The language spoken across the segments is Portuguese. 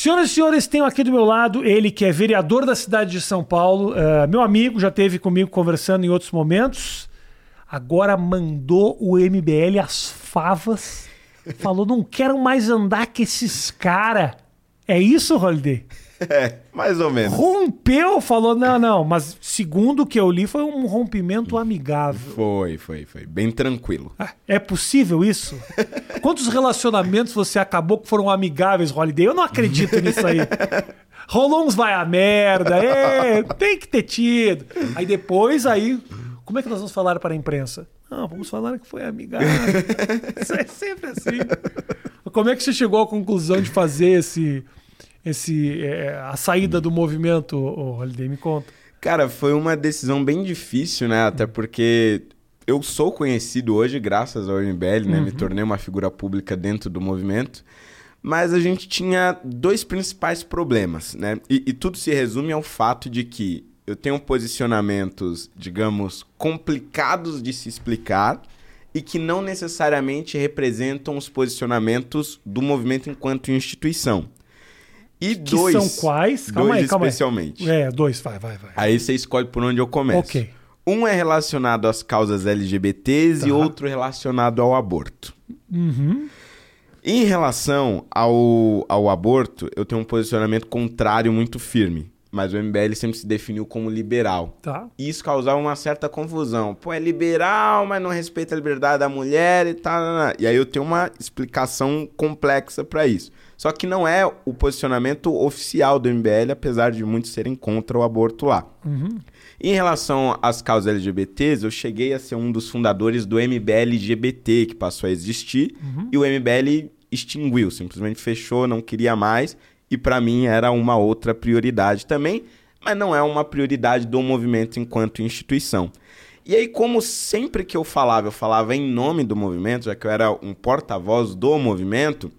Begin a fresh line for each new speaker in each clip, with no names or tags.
Senhoras e senhores, tenho aqui do meu lado ele que é vereador da cidade de São Paulo, uh, meu amigo, já teve comigo conversando em outros momentos. Agora mandou o MBL as favas. Falou: não quero mais andar com esses caras. É isso, Holiday?
É, mais ou menos.
Rompeu, falou, não, não, mas segundo o que eu li, foi um rompimento amigável.
Foi, foi, foi. Bem tranquilo.
Ah, é possível isso? Quantos relacionamentos você acabou que foram amigáveis, Holiday? Eu não acredito nisso aí. Rolou uns vai a merda, é, tem que ter tido. Aí depois, aí, como é que nós vamos falar para a imprensa? Não, vamos falar que foi amigável. Isso é sempre assim. Como é que você chegou à conclusão de fazer esse esse, é, a saída do movimento, o Holiday? Me conta.
Cara, foi uma decisão bem difícil, né? Até porque eu sou conhecido hoje graças ao MBL, né? Uhum. Me tornei uma figura pública dentro do movimento. Mas a gente tinha dois principais problemas, né? E, e tudo se resume ao fato de que eu tenho posicionamentos, digamos, complicados de se explicar e que não necessariamente representam os posicionamentos do movimento enquanto instituição.
E que dois. são quais?
Calma dois aí, calma especialmente.
Aí. É, dois, vai, vai, vai.
Aí você escolhe por onde eu começo.
Ok.
Um é relacionado às causas LGBTs tá. e outro relacionado ao aborto.
Uhum.
Em relação ao, ao aborto, eu tenho um posicionamento contrário muito firme. Mas o MBL sempre se definiu como liberal.
Tá.
Isso causava uma certa confusão. Pô, é liberal, mas não respeita a liberdade da mulher e tal. E aí eu tenho uma explicação complexa para isso. Só que não é o posicionamento oficial do MBL, apesar de muitos serem contra o aborto lá.
Uhum.
Em relação às causas LGBTs, eu cheguei a ser um dos fundadores do MBL LGBT, que passou a existir, uhum. e o MBL extinguiu, simplesmente fechou, não queria mais, e para mim era uma outra prioridade também, mas não é uma prioridade do movimento enquanto instituição. E aí, como sempre que eu falava, eu falava em nome do movimento, já que eu era um porta-voz do movimento,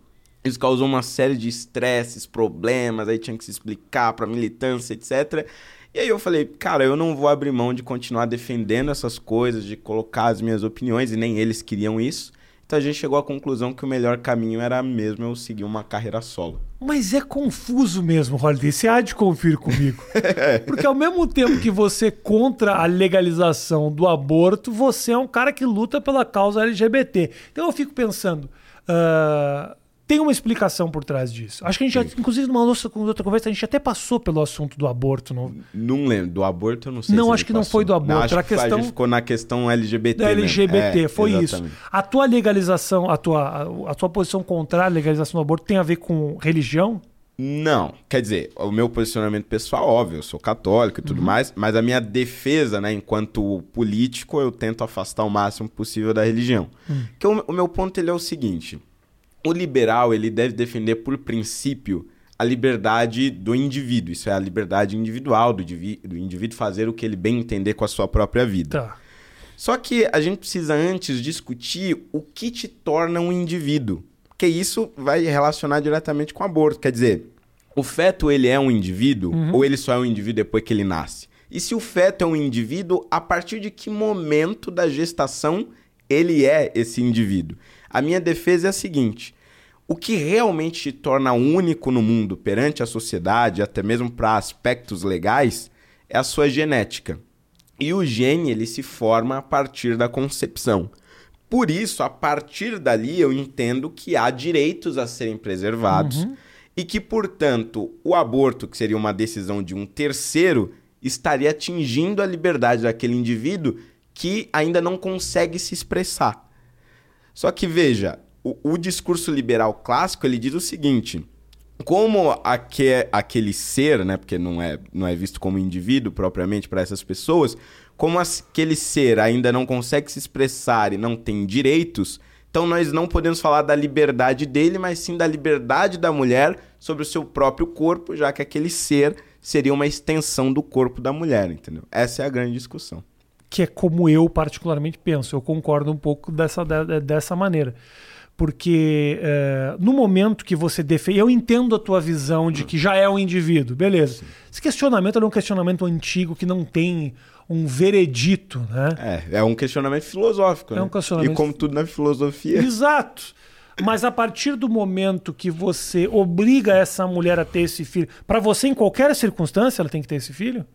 isso causou uma série de estresses, problemas, aí tinha que se explicar para militância, etc. E aí eu falei, cara, eu não vou abrir mão de continuar defendendo essas coisas, de colocar as minhas opiniões, e nem eles queriam isso. Então a gente chegou à conclusão que o melhor caminho era mesmo eu seguir uma carreira solo.
Mas é confuso mesmo, Holiday. Você há de conferir comigo. Porque ao mesmo tempo que você é contra a legalização do aborto, você é um cara que luta pela causa LGBT. Então eu fico pensando. Uh, tem uma explicação por trás disso. Acho que a gente já, inclusive, numa outra, outra conversa, a gente até passou pelo assunto do aborto. Não,
não lembro. Do aborto eu não sei
Não,
se
acho que passou. não foi do aborto. Não,
acho
era
que
questão...
a gente ficou na questão LGBT.
Da LGBT, é, foi exatamente. isso. A tua legalização, a tua, a tua posição contrária à legalização do aborto tem a ver com religião?
Não, quer dizer, o meu posicionamento pessoal, óbvio, eu sou católico e tudo uhum. mais, mas a minha defesa, né, enquanto político, eu tento afastar o máximo possível da religião. Uhum. Que o, o meu ponto ele é o seguinte: o liberal ele deve defender por princípio a liberdade do indivíduo. Isso é a liberdade individual do, do indivíduo fazer o que ele bem entender com a sua própria vida.
Tá.
Só que a gente precisa antes discutir o que te torna um indivíduo. Porque isso vai relacionar diretamente com o aborto. Quer dizer, o feto ele é um indivíduo uhum. ou ele só é um indivíduo depois que ele nasce? E se o feto é um indivíduo, a partir de que momento da gestação ele é esse indivíduo? A minha defesa é a seguinte: o que realmente te torna único no mundo perante a sociedade, até mesmo para aspectos legais, é a sua genética. E o gene ele se forma a partir da concepção. Por isso, a partir dali, eu entendo que há direitos a serem preservados uhum. e que, portanto, o aborto, que seria uma decisão de um terceiro, estaria atingindo a liberdade daquele indivíduo que ainda não consegue se expressar. Só que veja, o, o discurso liberal clássico ele diz o seguinte: como aque, aquele ser, né, porque não é, não é visto como indivíduo propriamente para essas pessoas, como aquele ser ainda não consegue se expressar e não tem direitos, então nós não podemos falar da liberdade dele, mas sim da liberdade da mulher sobre o seu próprio corpo, já que aquele ser seria uma extensão do corpo da mulher, entendeu? Essa é a grande discussão
que é como eu particularmente penso. Eu concordo um pouco dessa, dessa maneira. Porque é, no momento que você defende. Eu entendo a tua visão de que já é um indivíduo, beleza. Sim. Esse questionamento é um questionamento antigo que não tem um veredito, né?
É, é um questionamento filosófico. É
né? um questionamento.
E como tudo na filosofia.
Exato. Mas a partir do momento que você obriga essa mulher a ter esse filho, para você em qualquer circunstância ela tem que ter esse filho?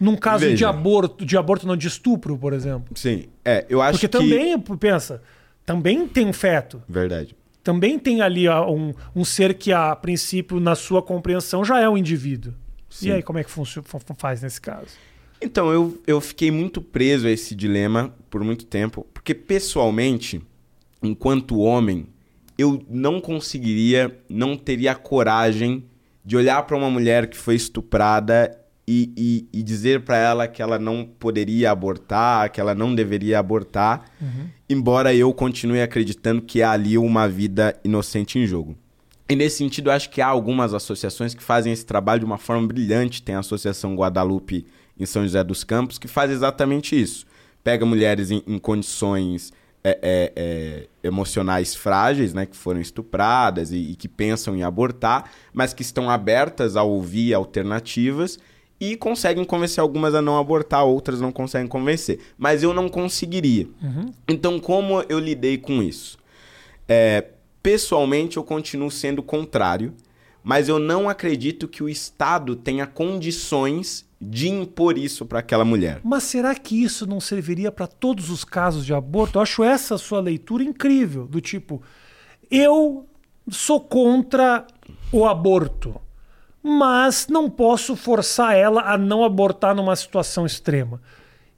Num caso de
Veja.
aborto, de aborto não de estupro, por exemplo.
Sim. É, eu acho
Porque
que.
também, pensa, também tem um feto.
Verdade.
Também tem ali um, um ser que, a princípio, na sua compreensão, já é um indivíduo.
Sim.
E aí, como é que faz nesse caso?
Então, eu, eu fiquei muito preso a esse dilema por muito tempo, porque pessoalmente, enquanto homem, eu não conseguiria, não teria coragem de olhar para uma mulher que foi estuprada e, e, e dizer para ela que ela não poderia abortar, que ela não deveria abortar, embora eu continue acreditando que há ali uma vida inocente em jogo. E nesse sentido, eu acho que há algumas associações que fazem esse trabalho de uma forma brilhante. Tem a Associação Guadalupe em São José dos Campos, que faz exatamente isso. Pega mulheres em, em condições é, é, é, emocionais frágeis, né, que foram estupradas e, e que pensam em abortar, mas que estão abertas a ouvir alternativas e conseguem convencer algumas a não abortar, outras não conseguem convencer. Mas eu não conseguiria. Então, como eu lidei com isso? É, pessoalmente, eu continuo sendo contrário, mas eu não acredito que o Estado tenha condições de impor isso para aquela mulher.
Mas será que isso não serviria para todos os casos de aborto? Eu acho essa sua leitura incrível, do tipo, eu sou contra o aborto, mas não posso forçar ela a não abortar numa situação extrema.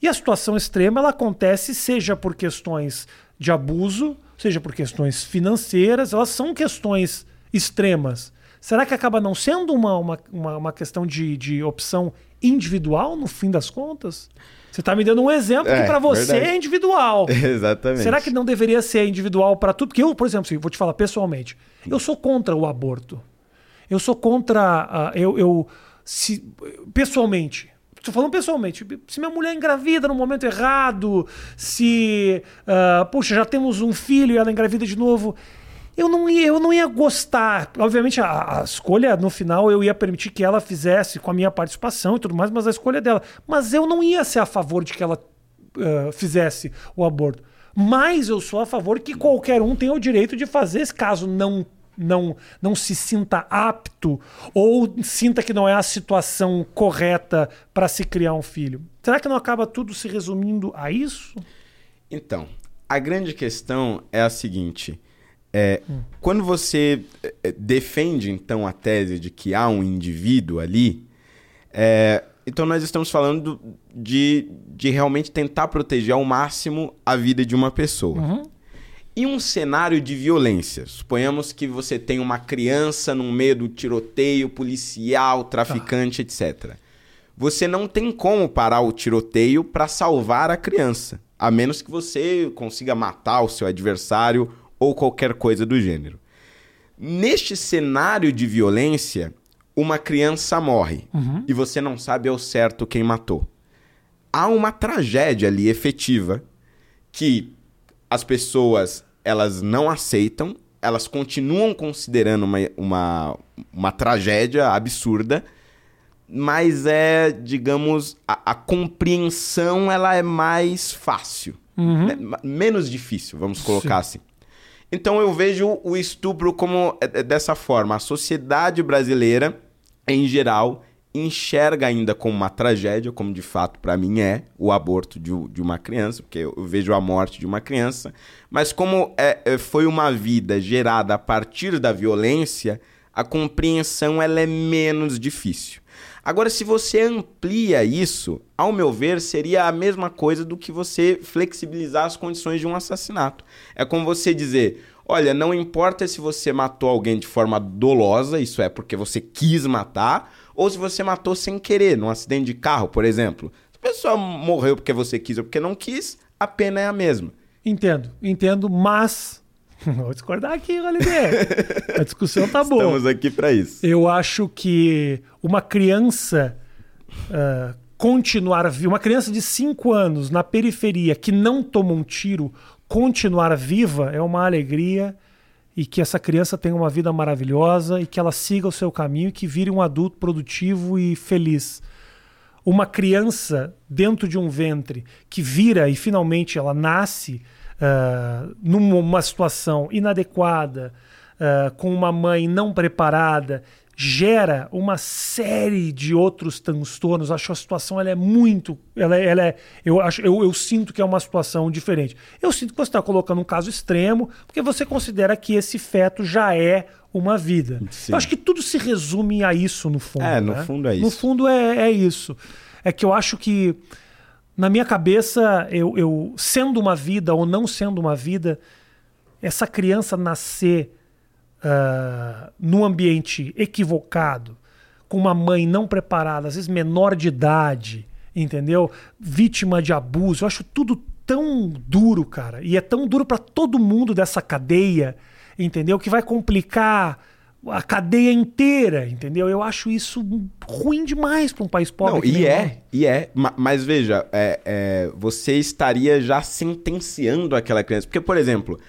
E a situação extrema ela acontece seja por questões de abuso, seja por questões financeiras, elas são questões extremas. Será que acaba não sendo uma, uma, uma, uma questão de, de opção individual, no fim das contas? Você está me dando um exemplo
É,
que para você
verdade.
é individual.
Exatamente.
Será que não deveria ser individual para tudo? Porque eu, por exemplo, assim, vou te falar pessoalmente, eu sou contra o aborto. Eu sou contra. ah, eu, eu se, pessoalmente. Estou falando pessoalmente. Se minha mulher engravida no momento errado, se. ah, puxa, já temos um filho e ela engravida de novo. Eu não ia, eu não ia gostar. Obviamente, a, a escolha, no final, eu ia permitir que ela fizesse com a minha participação e tudo mais, mas a escolha é dela. Mas eu não ia ser a favor de que ela eh, fizesse o aborto. Mas eu sou a favor que qualquer um tenha o direito de fazer, caso não não não se sinta apto ou sinta que não é a situação correta para se criar um filho. Será que não acaba tudo se resumindo a isso?
Então, a grande questão é a seguinte: é, quando você é, defende então a tese de que há um indivíduo ali, é, então nós estamos falando de, de realmente tentar proteger ao máximo a vida de uma pessoa. E um cenário de violência. Suponhamos que você tem uma criança no meio do tiroteio policial, traficante, etc. Você não tem como parar o tiroteio para salvar a criança, a menos que você consiga matar o seu adversário ou qualquer coisa do gênero. Neste cenário de violência, uma criança morre e você não sabe ao certo quem matou. Há uma tragédia ali efetiva que as pessoas elas não aceitam, elas continuam considerando uma, uma, uma tragédia absurda, mas é, digamos, a, a compreensão ela é mais fácil, né? Ma- menos difícil, vamos colocar assim. Então eu vejo o estupro como é, é, dessa forma. A sociedade brasileira, em geral, enxerga ainda como uma tragédia, como de fato para mim é o aborto de, de uma criança, porque eu eu vejo a morte de uma criança. Mas como é, é, foi uma vida gerada a partir da violência, a compreensão ela é menos difícil. Agora, se você amplia isso, ao meu ver, seria a mesma coisa do que você flexibilizar as condições de um assassinato. É como você dizer: olha, não importa se você matou alguém de forma dolosa, isso é porque você quis matar, ou se você matou sem querer, num acidente de carro, por exemplo. Se a pessoa morreu porque você quis ou porque não quis, a pena é a mesma.
Entendo, entendo, mas vou discordar aqui, Holiday. A discussão tá boa.
Estamos aqui para isso.
Eu acho que uma criança ah, continuar viva, uma criança de 5 anos na periferia que não toma um tiro, continuar viva é uma alegria e que essa criança tenha uma vida maravilhosa e que ela siga o seu caminho e que vire um adulto produtivo e feliz. Uma criança dentro de um ventre que vira e finalmente ela nasce uh, numa situação inadequada, uh, com uma mãe não preparada, gera uma série de outros transtornos. Acho que a situação ela é muito. Ela, é, ela é, eu, acho, eu, eu sinto que é uma situação diferente. Eu sinto que você está colocando um caso extremo, porque você considera que esse feto já é uma vida. Sim. Eu acho que tudo se resume a isso, no fundo.
É, no
né?
fundo é isso.
No fundo é, é isso. É que eu acho que, na minha cabeça, eu, eu sendo uma vida ou não sendo uma vida, essa criança nascer uh, num ambiente equivocado, com uma mãe não preparada, às vezes menor de idade, entendeu? Vítima de abuso. Eu acho tudo tão duro, cara. E é tão duro para todo mundo dessa cadeia, entendeu? Que vai complicar a cadeia inteira, entendeu? Eu acho isso ruim demais para um país pobre.
Não, e é, e é. Mas veja, é, é, você estaria já sentenciando aquela criança. Porque, por exemplo,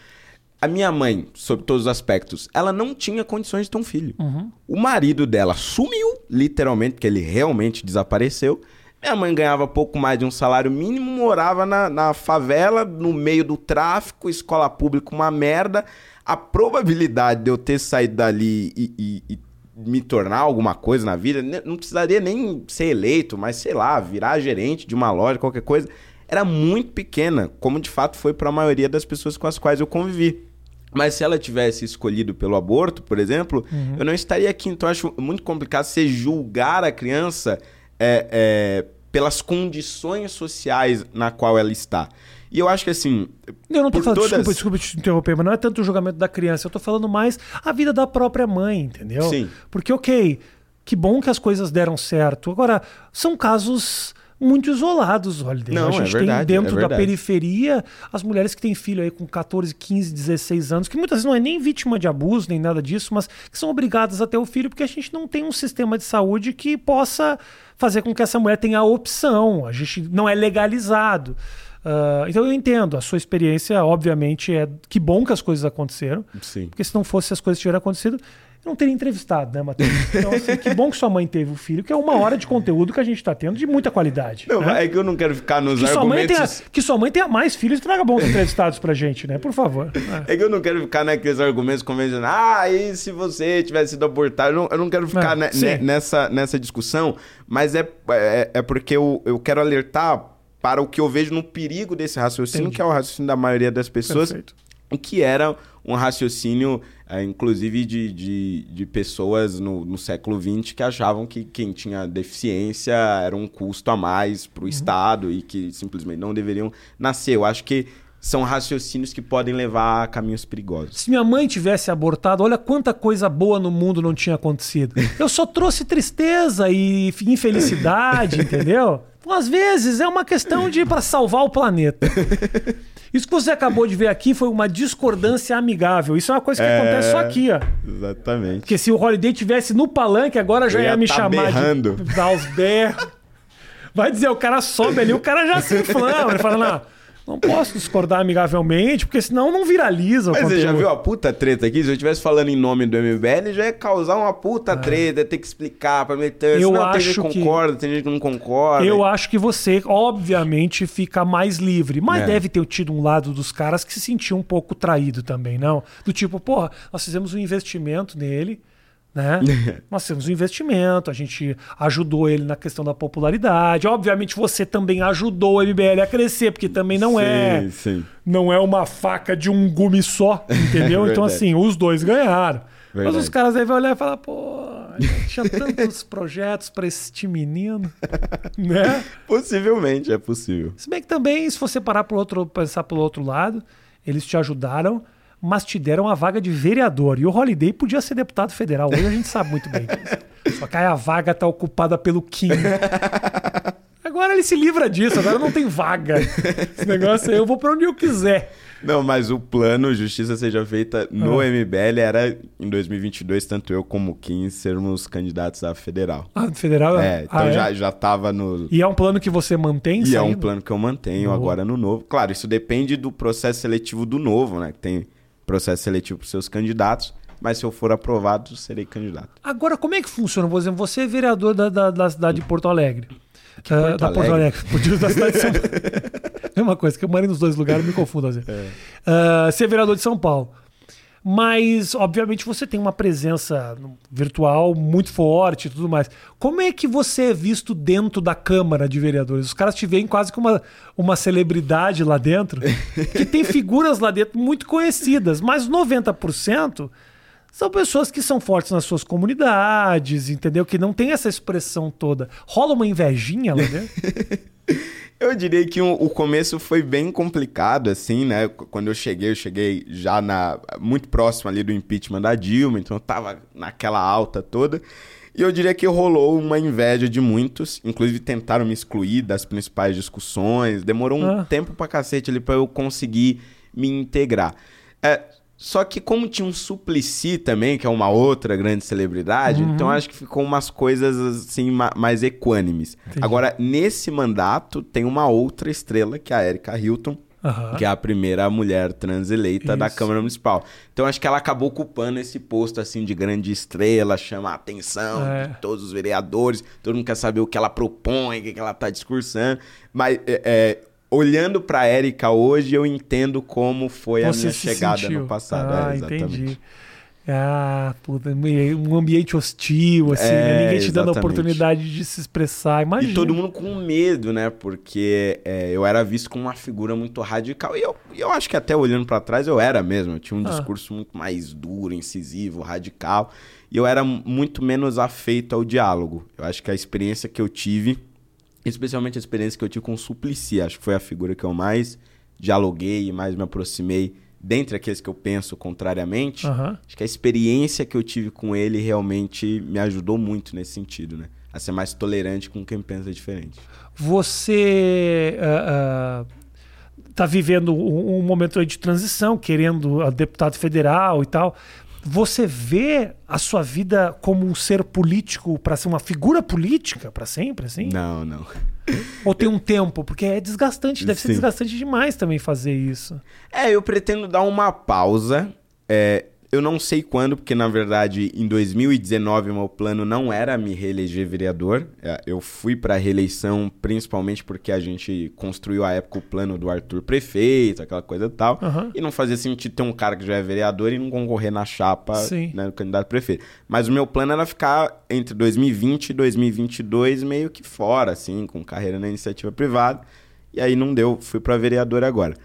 a minha mãe, sob todos os aspectos, ela não tinha condições de ter um filho. Uhum. O marido dela sumiu, literalmente, porque ele realmente desapareceu. Minha mãe ganhava pouco mais de um salário mínimo, morava na, na favela, no meio do tráfico, escola pública uma merda. A probabilidade de eu ter saído dali e, e, e me tornar alguma coisa na vida, não precisaria nem ser eleito, mas sei lá, virar gerente de uma loja, qualquer coisa, era muito pequena, como de fato foi para a maioria das pessoas com as quais eu convivi. Mas se ela tivesse escolhido pelo aborto, por exemplo, uhum. eu não estaria aqui. Então, acho muito complicado você julgar a criança é, é, pelas condições sociais na qual ela está. E eu acho que assim.
Eu não tô falando, todas... desculpa, desculpa te interromper, mas não é tanto o julgamento da criança, eu tô falando mais a vida da própria mãe, entendeu?
Sim.
Porque, ok, que bom que as coisas deram certo. Agora, são casos muito isolados, Holiday.
Não,
a gente
é verdade,
tem dentro
é
da periferia as mulheres que têm filho aí com 14, 15, 16 anos, que muitas vezes não é nem vítima de abuso, nem nada disso, mas que são obrigadas a ter o filho porque a gente não tem um sistema de saúde que possa fazer com que essa mulher tenha a opção. A gente não é legalizado. Uh, então eu entendo, a sua experiência, obviamente, é que bom que as coisas aconteceram.
Sim.
Porque se não fosse as coisas tivessem acontecido, não teria entrevistado, né, Matheus? Então, assim, que bom que sua mãe teve o filho, que é uma hora de conteúdo que a gente está tendo de muita qualidade.
Não,
né?
é que eu não quero ficar nos
que
argumentos...
Sua mãe tenha, que sua mãe tenha mais filhos e traga bons entrevistados pra gente, né? Por favor.
É. é que eu não quero ficar naqueles argumentos convencionais. Ah, e se você tivesse sido abortado? Eu não, eu não quero ficar é, ne, nessa, nessa discussão, mas é, é, é porque eu, eu quero alertar para o que eu vejo no perigo desse raciocínio, Entendi. que é o raciocínio da maioria das pessoas, Perfeito. Que era um raciocínio, é, inclusive, de, de, de pessoas no, no, século XX que achavam que quem tinha deficiência era um custo a mais para o uhum. Estado e que simplesmente não deveriam nascer. Eu acho que são raciocínios que podem levar a caminhos perigosos.
Se minha mãe tivesse abortado, olha quanta coisa boa no mundo não tinha acontecido. Eu só trouxe tristeza e infelicidade, entendeu? Às vezes é uma questão de para salvar o planeta. Isso que você acabou de ver aqui foi uma discordância amigável. Isso é uma coisa que é... acontece só aqui, ó.
Exatamente.
Porque se o Holiday tivesse no palanque, agora já ia, ia, me tá chamar
berrando.
de dar os berros. Vai dizer, o cara sobe ali, o cara já se inflama. Ele fala, não, não posso discordar amigavelmente, porque senão não viraliza
o Mas você já viu a puta treta aqui? Se eu estivesse falando em nome do MBL, já ia causar uma puta é. treta, ia ter que explicar pra meter.
Eu acho tem gente
que concorda, tem gente que não concorda.
Eu acho que você, obviamente, fica mais livre. Mas é. deve ter tido um lado dos caras que se sentiu um pouco traído também, não? Do tipo, porra, nós fizemos um investimento nele né? Nós temos um investimento, a gente ajudou ele na questão da popularidade. Obviamente você também ajudou o MBL a crescer, porque também não sim, é
sim.
não é uma faca de um gume só, entendeu? então assim, os dois ganharam. Verdade. Mas os caras devem olhar e falar, pô, tinha tantos projetos para este menino, né?
Possivelmente, é possível.
Se bem que também, se você parar pro outro, pensar pelo outro lado, eles te ajudaram mas te deram a vaga de vereador. E o Holiday podia ser deputado federal. Hoje a gente sabe muito bem disso. Só que aí a vaga está ocupada pelo Kim. Agora ele se livra disso, agora não tem vaga. Esse negócio aí eu vou para onde eu quiser.
Não, mas o plano Justiça Seja Feita no ah. MBL era em 2022, tanto eu como o Kim sermos candidatos a federal.
Ah, federal?
É, então ah, é? já, já tava no.
E é um plano que você mantém?
E saindo? é um plano que eu mantenho agora no novo. Claro, isso depende do processo seletivo do novo, né? Que tem processo seletivo para os seus candidatos, mas se eu for aprovado, serei candidato.
Agora, como é que funciona? Por exemplo, você é vereador da, da, da cidade de Porto Alegre. Uh,
Porto
da Porto
Alegre.
Alegre. Da cidade de São Paulo. Mesma coisa, que eu morei nos dois lugares, me confundo às vezes. Uh, ser vereador de São Paulo. Mas, obviamente, você tem uma presença virtual muito forte e tudo mais. Como é que você é visto dentro da Câmara de Vereadores? Os caras te veem quase como uma, uma celebridade lá dentro, que tem figuras lá dentro muito conhecidas, mas 90% são pessoas que são fortes nas suas comunidades, entendeu? Que não tem essa expressão toda. Rola uma invejinha lá dentro?
Eu diria que o, começo foi bem complicado, assim, né? Qu- Quando eu cheguei, eu cheguei já na, muito próximo ali do impeachment da Dilma, então eu tava naquela alta toda. E eu diria que rolou uma inveja de muitos, inclusive tentaram me excluir das principais discussões. Demorou um
Ah.
tempo pra cacete ali pra eu conseguir me integrar. É, só que como tinha um Suplicy também, que é uma outra grande celebridade, então acho que ficou umas coisas assim ma- mais equânimes. Agora, nesse mandato, tem uma outra estrela, que é a Erika Hilton,
Aham.
que é a primeira mulher trans eleita da
Isso.
Câmara Municipal. Então acho que ela acabou ocupando esse posto assim de grande estrela, chama a atenção
É.
de todos os vereadores, todo mundo quer saber o que ela propõe, o que ela tá discursando. Mas é, é, olhando pra Érica hoje, eu entendo como foi a
Você
minha
se
chegada
sentiu.
no passado.
Ah,
é, exatamente.
entendi. Ah, puta, um ambiente hostil, assim,
É,
né? ninguém te dando a
exatamente.
oportunidade de se expressar. Imagina.
E todo mundo com medo, né? Porque é, eu era visto como uma figura muito radical. E eu, eu acho que até olhando pra trás eu era mesmo. Eu tinha um
Ah.
discurso muito mais duro, incisivo, radical. E eu era muito menos afeito ao diálogo. Eu acho que a experiência que eu tive, especialmente a experiência que eu tive com o Suplicy, acho que foi a figura que eu mais dialoguei e mais me aproximei dentre aqueles que eu penso contrariamente.
Aham.
Acho que a experiência que eu tive com ele realmente me ajudou muito nesse sentido, né? A ser mais tolerante com quem pensa diferente.
Você ah, ah, tá vivendo um, um momento de transição, querendo a deputado federal e tal. Você vê a sua vida como um ser político para ser uma figura política para sempre, assim?
Não, não.
Ou tem um tempo? Porque é desgastante, deve ser
Sim.
desgastante demais também fazer isso.
É, eu pretendo dar uma pausa. É, eu não sei quando, porque na verdade em 2019 meu plano não era me reeleger vereador. É, eu fui para reeleição principalmente porque a gente construiu à época o plano do Arthur prefeito, aquela coisa e tal.
Aham.
E não fazia sentido ter um cara que já é vereador e não concorrer na chapa
Sim.
né, do candidato a prefeito. Mas o meu plano era ficar entre 2020 e 2022 meio que fora, assim, com carreira na iniciativa privada. E aí não deu, fui para vereador agora.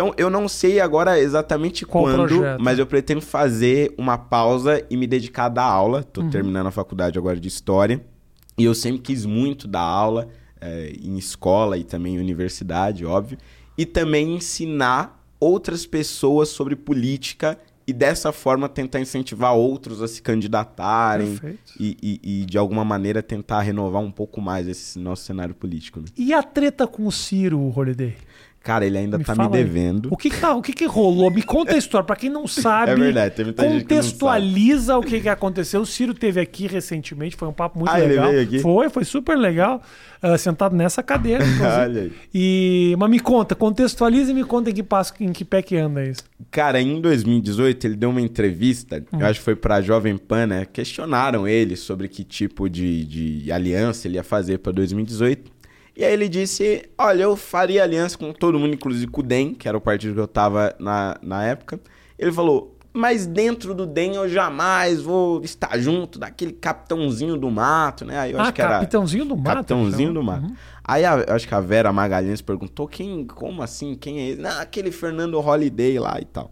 Então eu não sei agora exatamente
Qual
quando,
projeto?
mas eu pretendo fazer uma pausa e me dedicar a dar aula. Tô
Uhum.
terminando a faculdade agora de História. E eu sempre quis muito dar aula eh, em escola e também em universidade, óbvio. E também ensinar outras pessoas sobre política e dessa forma tentar incentivar outros a se candidatarem e, e- e, de alguma maneira tentar renovar um pouco mais esse nosso cenário político. né?
E a treta com o Ciro, Holiday?
Cara, ele ainda
Me
tá me
fala aí.
devendo.
O que que, tá, o que que rolou? Me conta a história. Pra quem não sabe,
É verdade, tem muita gente que não
contextualiza o que, que aconteceu. O Ciro teve aqui recentemente, foi um papo muito
Ah, ele
legal.
veio aqui?
Foi, foi super legal. ah, sentado nessa cadeira.
Olha aí.
E, mas me conta, contextualiza e me conta em que, passo, em que pé que anda isso.
Cara, em 2018 ele deu uma entrevista,
Hum.
eu acho que foi pra Jovem Pan, né? Questionaram ele sobre que tipo de, de aliança ele ia fazer pra 2018. E aí ele disse: Olha, eu faria aliança com todo mundo, inclusive com o DEM, que era o partido que eu tava na, na época. Ele falou: Mas dentro do DEM eu jamais vou estar junto daquele capitãozinho do mato, né? Aí eu
ah,
acho que era.
Capitãozinho do Mato.
Capitãozinho
então.
do Mato. Aí a- eu acho que a Vera Magalhães perguntou quem, como assim, quem é ele? Não, aquele Fernando Holiday lá e tal.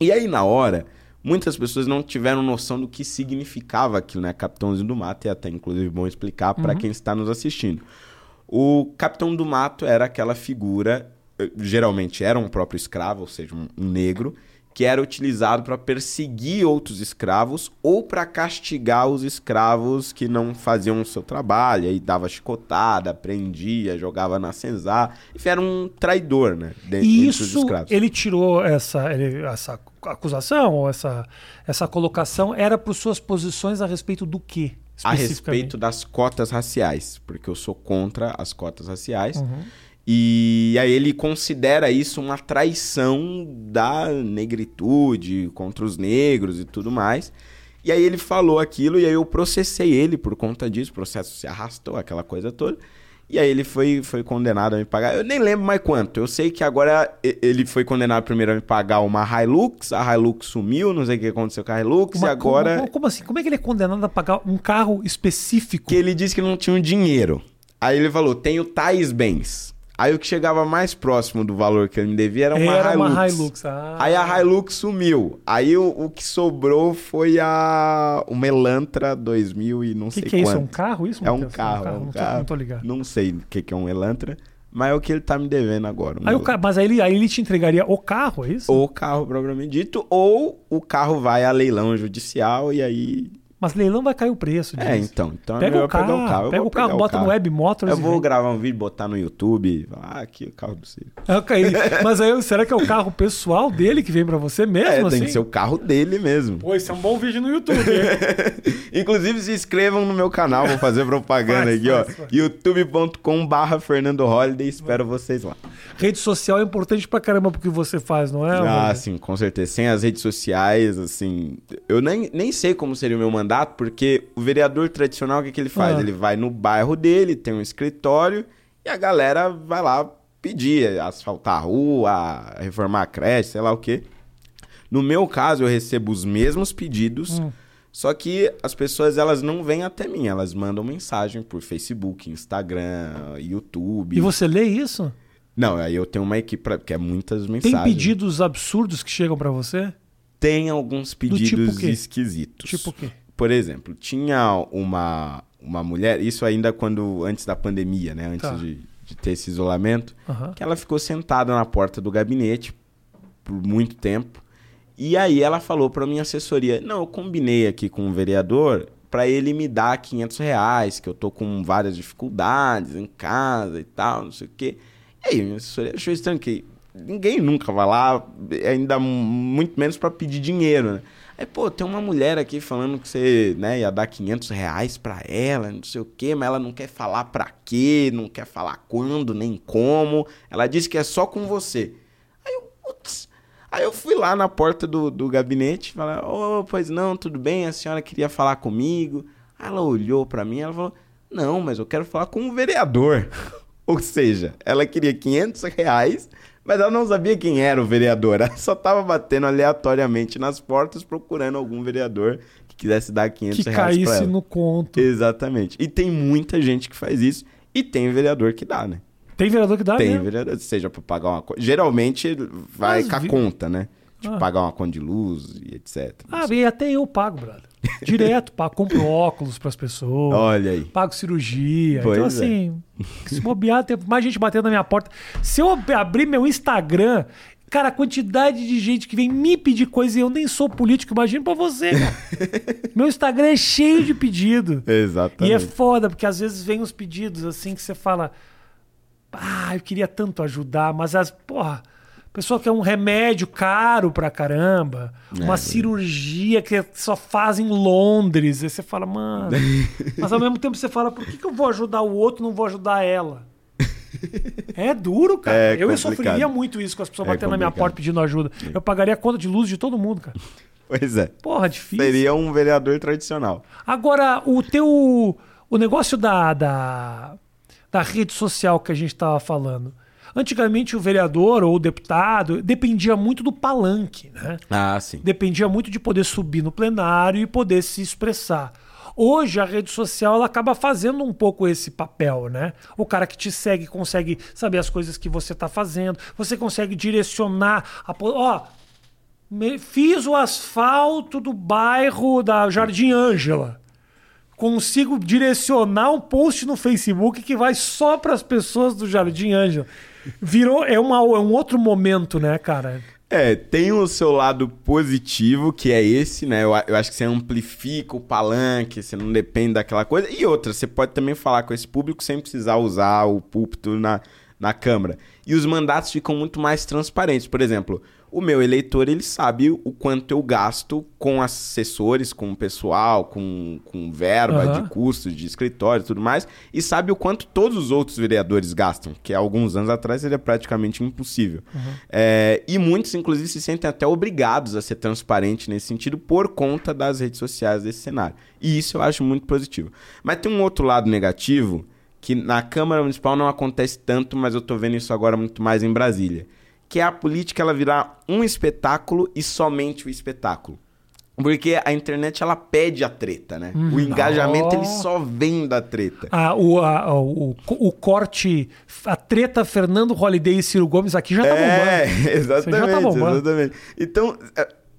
E aí na hora, muitas pessoas não tiveram noção do que significava aquilo, né? Capitãozinho do Mato, e até inclusive bom explicar para quem está nos assistindo. O Capitão do Mato era aquela figura, eh, geralmente era um próprio escravo, ou seja, um, negro, que era utilizado para perseguir outros escravos ou para castigar os escravos que não faziam o seu trabalho, aí dava chicotada, prendia, jogava na senzala, enfim, era um traidor, né? de-
E
entre os
isso,
escravos.
ele tirou essa, ele- essa acusação ou essa, essa colocação era por suas posições a respeito do quê?
A respeito das cotas raciais, porque eu sou contra as cotas raciais.
Uhum.
E aí ele considera isso uma traição da negritude contra os negros e tudo mais. E aí ele falou aquilo e aí eu processei ele por conta disso, o processo se arrastou, aquela coisa toda. E aí ele foi, foi condenado a me pagar. Eu nem lembro mais quanto. Eu sei que agora ele foi condenado primeiro a me pagar uma Hilux. A Hilux sumiu, não sei o que aconteceu com a Hilux.
Uma-
e agora.
Como, como assim? Como é que ele é condenado a pagar um carro específico?
que ele disse que não tinha um dinheiro. Aí ele falou, tenho tais bens. Aí o que chegava mais próximo do valor que ele me devia era uma
Era
Hilux.
uma Hilux. Ah.
Aí a Hilux sumiu. Aí o, o que sobrou foi a uma Elantra 2000 e não
O que,
sei
que é isso? É um carro isso?
É um carro, é um
não, tô,
carro.
não tô ligado.
Não sei o que, que é um Elantra, mas é o que ele tá me devendo agora.
Aí o ca- Mas aí ele, aí ele te entregaria o carro, é isso?
Ou o carro propriamente dito, ou o carro vai a leilão judicial e aí...
Mas leilão vai cair o preço
É,
disso.
então. então é
Pega
melhor
o carro,
pegar o carro.
Pega o carro, bota no Web Motors
Eu vou gravar um vídeo, botar no YouTube. Ah, aqui o carro do Ciro.
É, ok. Mas aí, será que é o carro pessoal dele que vem pra você mesmo?
É,
assim?
tem que ser o carro dele mesmo.
Pô, esse é um bom vídeo no YouTube.
Inclusive, se inscrevam no meu canal, vou fazer propaganda
Faz,
aqui,
faz,
ó.
faz.
youtube.com barra Fernando Holiday, espero vocês lá.
Rede social é importante pra caramba pro que você faz, não é?
Ah, sim, com certeza. Sem as redes sociais, assim. Eu nem, nem sei como seria o meu mandato, porque o vereador tradicional, o que, que ele faz?
Ah.
Ele vai no bairro dele, tem um escritório, e a galera vai lá pedir, asfaltar a rua, reformar a creche, sei lá o quê. No meu caso, eu recebo os mesmos pedidos,
Hum.
só que as pessoas elas não vêm até mim, elas mandam mensagem por Facebook, Instagram, YouTube.
E você lê isso?
Não, aí eu tenho uma equipe, pra... que é muitas mensagens.
Tem pedidos absurdos que chegam pra você?
Tem alguns
tipo
pedidos
o quê?
esquisitos.
Tipo o quê?
Por exemplo, tinha uma, uma mulher, isso ainda quando antes da pandemia, né? Antes
Tá.
de, de ter esse isolamento,
Aham.
que ela ficou sentada na porta do gabinete por muito tempo. E aí ela falou para minha assessoria: Não, eu combinei aqui com o vereador para ele me dar 500 reais, que eu tô com várias dificuldades em casa e tal, não sei o quê. E aí minha assessoria achou estranho que ninguém nunca vai lá, ainda muito menos para pedir dinheiro, né? Aí, pô, tem uma mulher aqui falando que você né, ia dar 500 reais pra ela, não sei o quê, mas ela não quer falar pra quê, não quer falar quando, nem como. Ela disse que é só com você. Aí eu, putz. Aí eu fui lá na porta do, do gabinete falei, ô, pois não, tudo bem, a senhora queria falar comigo. Aí ela olhou pra mim ela falou, não, mas eu quero falar com o vereador. Ou seja, ela queria 500 reais, mas ela não sabia quem era o vereador. Ela só tava batendo aleatoriamente nas portas procurando algum vereador que quisesse dar 500
Que
reais pra
caísse no conto.
Exatamente. E tem muita gente que faz isso. E tem vereador que dá, né?
Tem vereador que dá
tem
mesmo?
vereador, seja pra pagar uma conta. Geralmente vai
Mas
com a
vi-
conta, né? Tipo,
Ah.
pagar uma conta de luz e etc.
Ah, e até eu pago, brother. Direto, pago, compro óculos pras pessoas.
Olha aí.
Pago cirurgia.
Pois
então,
é.
assim, se bobear, tem mais gente batendo na minha porta. Se eu ab- abrir meu Instagram, cara, a quantidade de gente que vem me pedir coisa e eu nem sou político, imagina pra você, cara. meu Instagram é cheio de pedido. E
Exatamente.
é foda, porque às vezes vem uns pedidos assim que você fala. Ah, eu queria tanto ajudar, mas as. Porra, a pessoa quer um remédio caro pra caramba, uma
É,
cirurgia que só faz em Londres. Aí você fala, mano. mas ao mesmo tempo você fala, por que, que eu vou ajudar o outro e não vou ajudar ela? É duro, cara.
É
eu
complicado.
sofreria muito isso com as pessoas
É
batendo na minha
complicado.
porta pedindo ajuda. Eu pagaria a conta de luz de todo mundo, cara.
Pois é.
Porra, difícil.
Seria um vereador tradicional.
Agora, o teu. O negócio da, da, da rede social que a gente estava falando. Antigamente, o vereador ou o deputado dependia muito do palanque, né?
Ah, sim.
Dependia muito de poder subir no plenário e poder se expressar. Hoje, a rede social ela acaba fazendo um pouco esse papel, né? O cara que te segue consegue saber as coisas que você está fazendo, você consegue direcionar. A, ó, fiz o asfalto do bairro da Jardim Ângela. Consigo direcionar um post no Facebook que vai só para as pessoas do Jardim Ângela. Virou é, uma, é um outro momento, né, cara?
É, tem o seu lado positivo, que é esse, né? Eu, eu acho que você amplifica o palanque, você não depende daquela coisa. E outra, você pode também falar com esse público sem precisar usar o púlpito na, na Câmara. E os mandatos ficam muito mais transparentes. Por exemplo, o meu eleitor, ele sabe o quanto eu gasto com assessores, com pessoal, com, com verba
Aham.
de custos de escritório e tudo mais, e sabe o quanto todos os outros vereadores gastam, que há alguns anos atrás seria praticamente impossível. É, e muitos, inclusive, se sentem até obrigados a ser transparente nesse sentido por conta das redes sociais desse cenário. E isso eu acho muito positivo. Mas tem um outro lado negativo, que na Câmara Municipal não acontece tanto, mas eu tô vendo isso agora muito mais em Brasília. Que é a política ela virar um espetáculo e somente o espetáculo. Porque a internet ela pede a treta, né? o engajamento ele só vem da treta.
Ah, o, a- o, o corte, a treta Fernando Holliday e Ciro Gomes aqui já tá
É,
bombando.
exatamente,
Você já tá bombando.
exatamente. Então,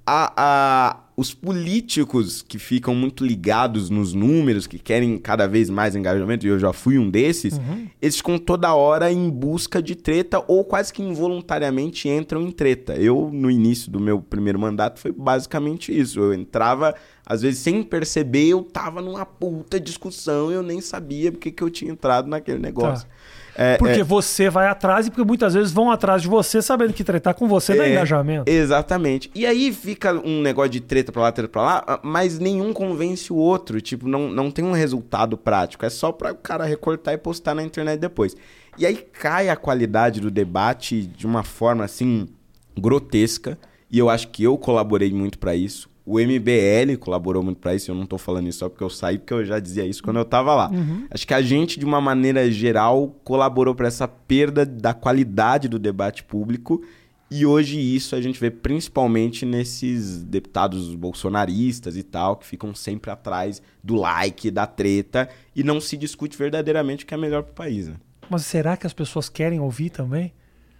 a- a- os políticos que ficam muito ligados nos números, que querem cada vez mais engajamento, e eu já fui um desses,
Uhum.
eles ficam toda hora em busca de treta ou quase que involuntariamente entram em treta. Eu, no início do meu primeiro mandato, foi basicamente isso. Eu entrava, às vezes, sem perceber, eu tava numa puta discussão e eu nem sabia porque que eu tinha entrado naquele negócio. É,
Porque
é-
você vai atrás e porque muitas vezes vão atrás de você sabendo que tretar com você dá
É,
engajamento.
Exatamente. E aí fica um negócio de treta pra lá, treta pra lá, mas nenhum convence o outro. Tipo, não, não tem um resultado prático. É só pra o cara recortar e postar na internet depois. E aí cai a qualidade do debate de uma forma assim grotesca. E eu acho que eu colaborei muito pra isso. O MBL colaborou muito pra isso. Eu não tô falando isso só porque eu saí, porque eu já dizia isso quando eu tava lá. Acho que a gente, de uma maneira geral, colaborou pra essa perda da qualidade do debate público. E hoje isso a gente vê principalmente nesses deputados bolsonaristas e tal, que ficam sempre atrás do like, da treta, e não se discute verdadeiramente o que é melhor pro país. Né?
Mas será que as pessoas querem ouvir também?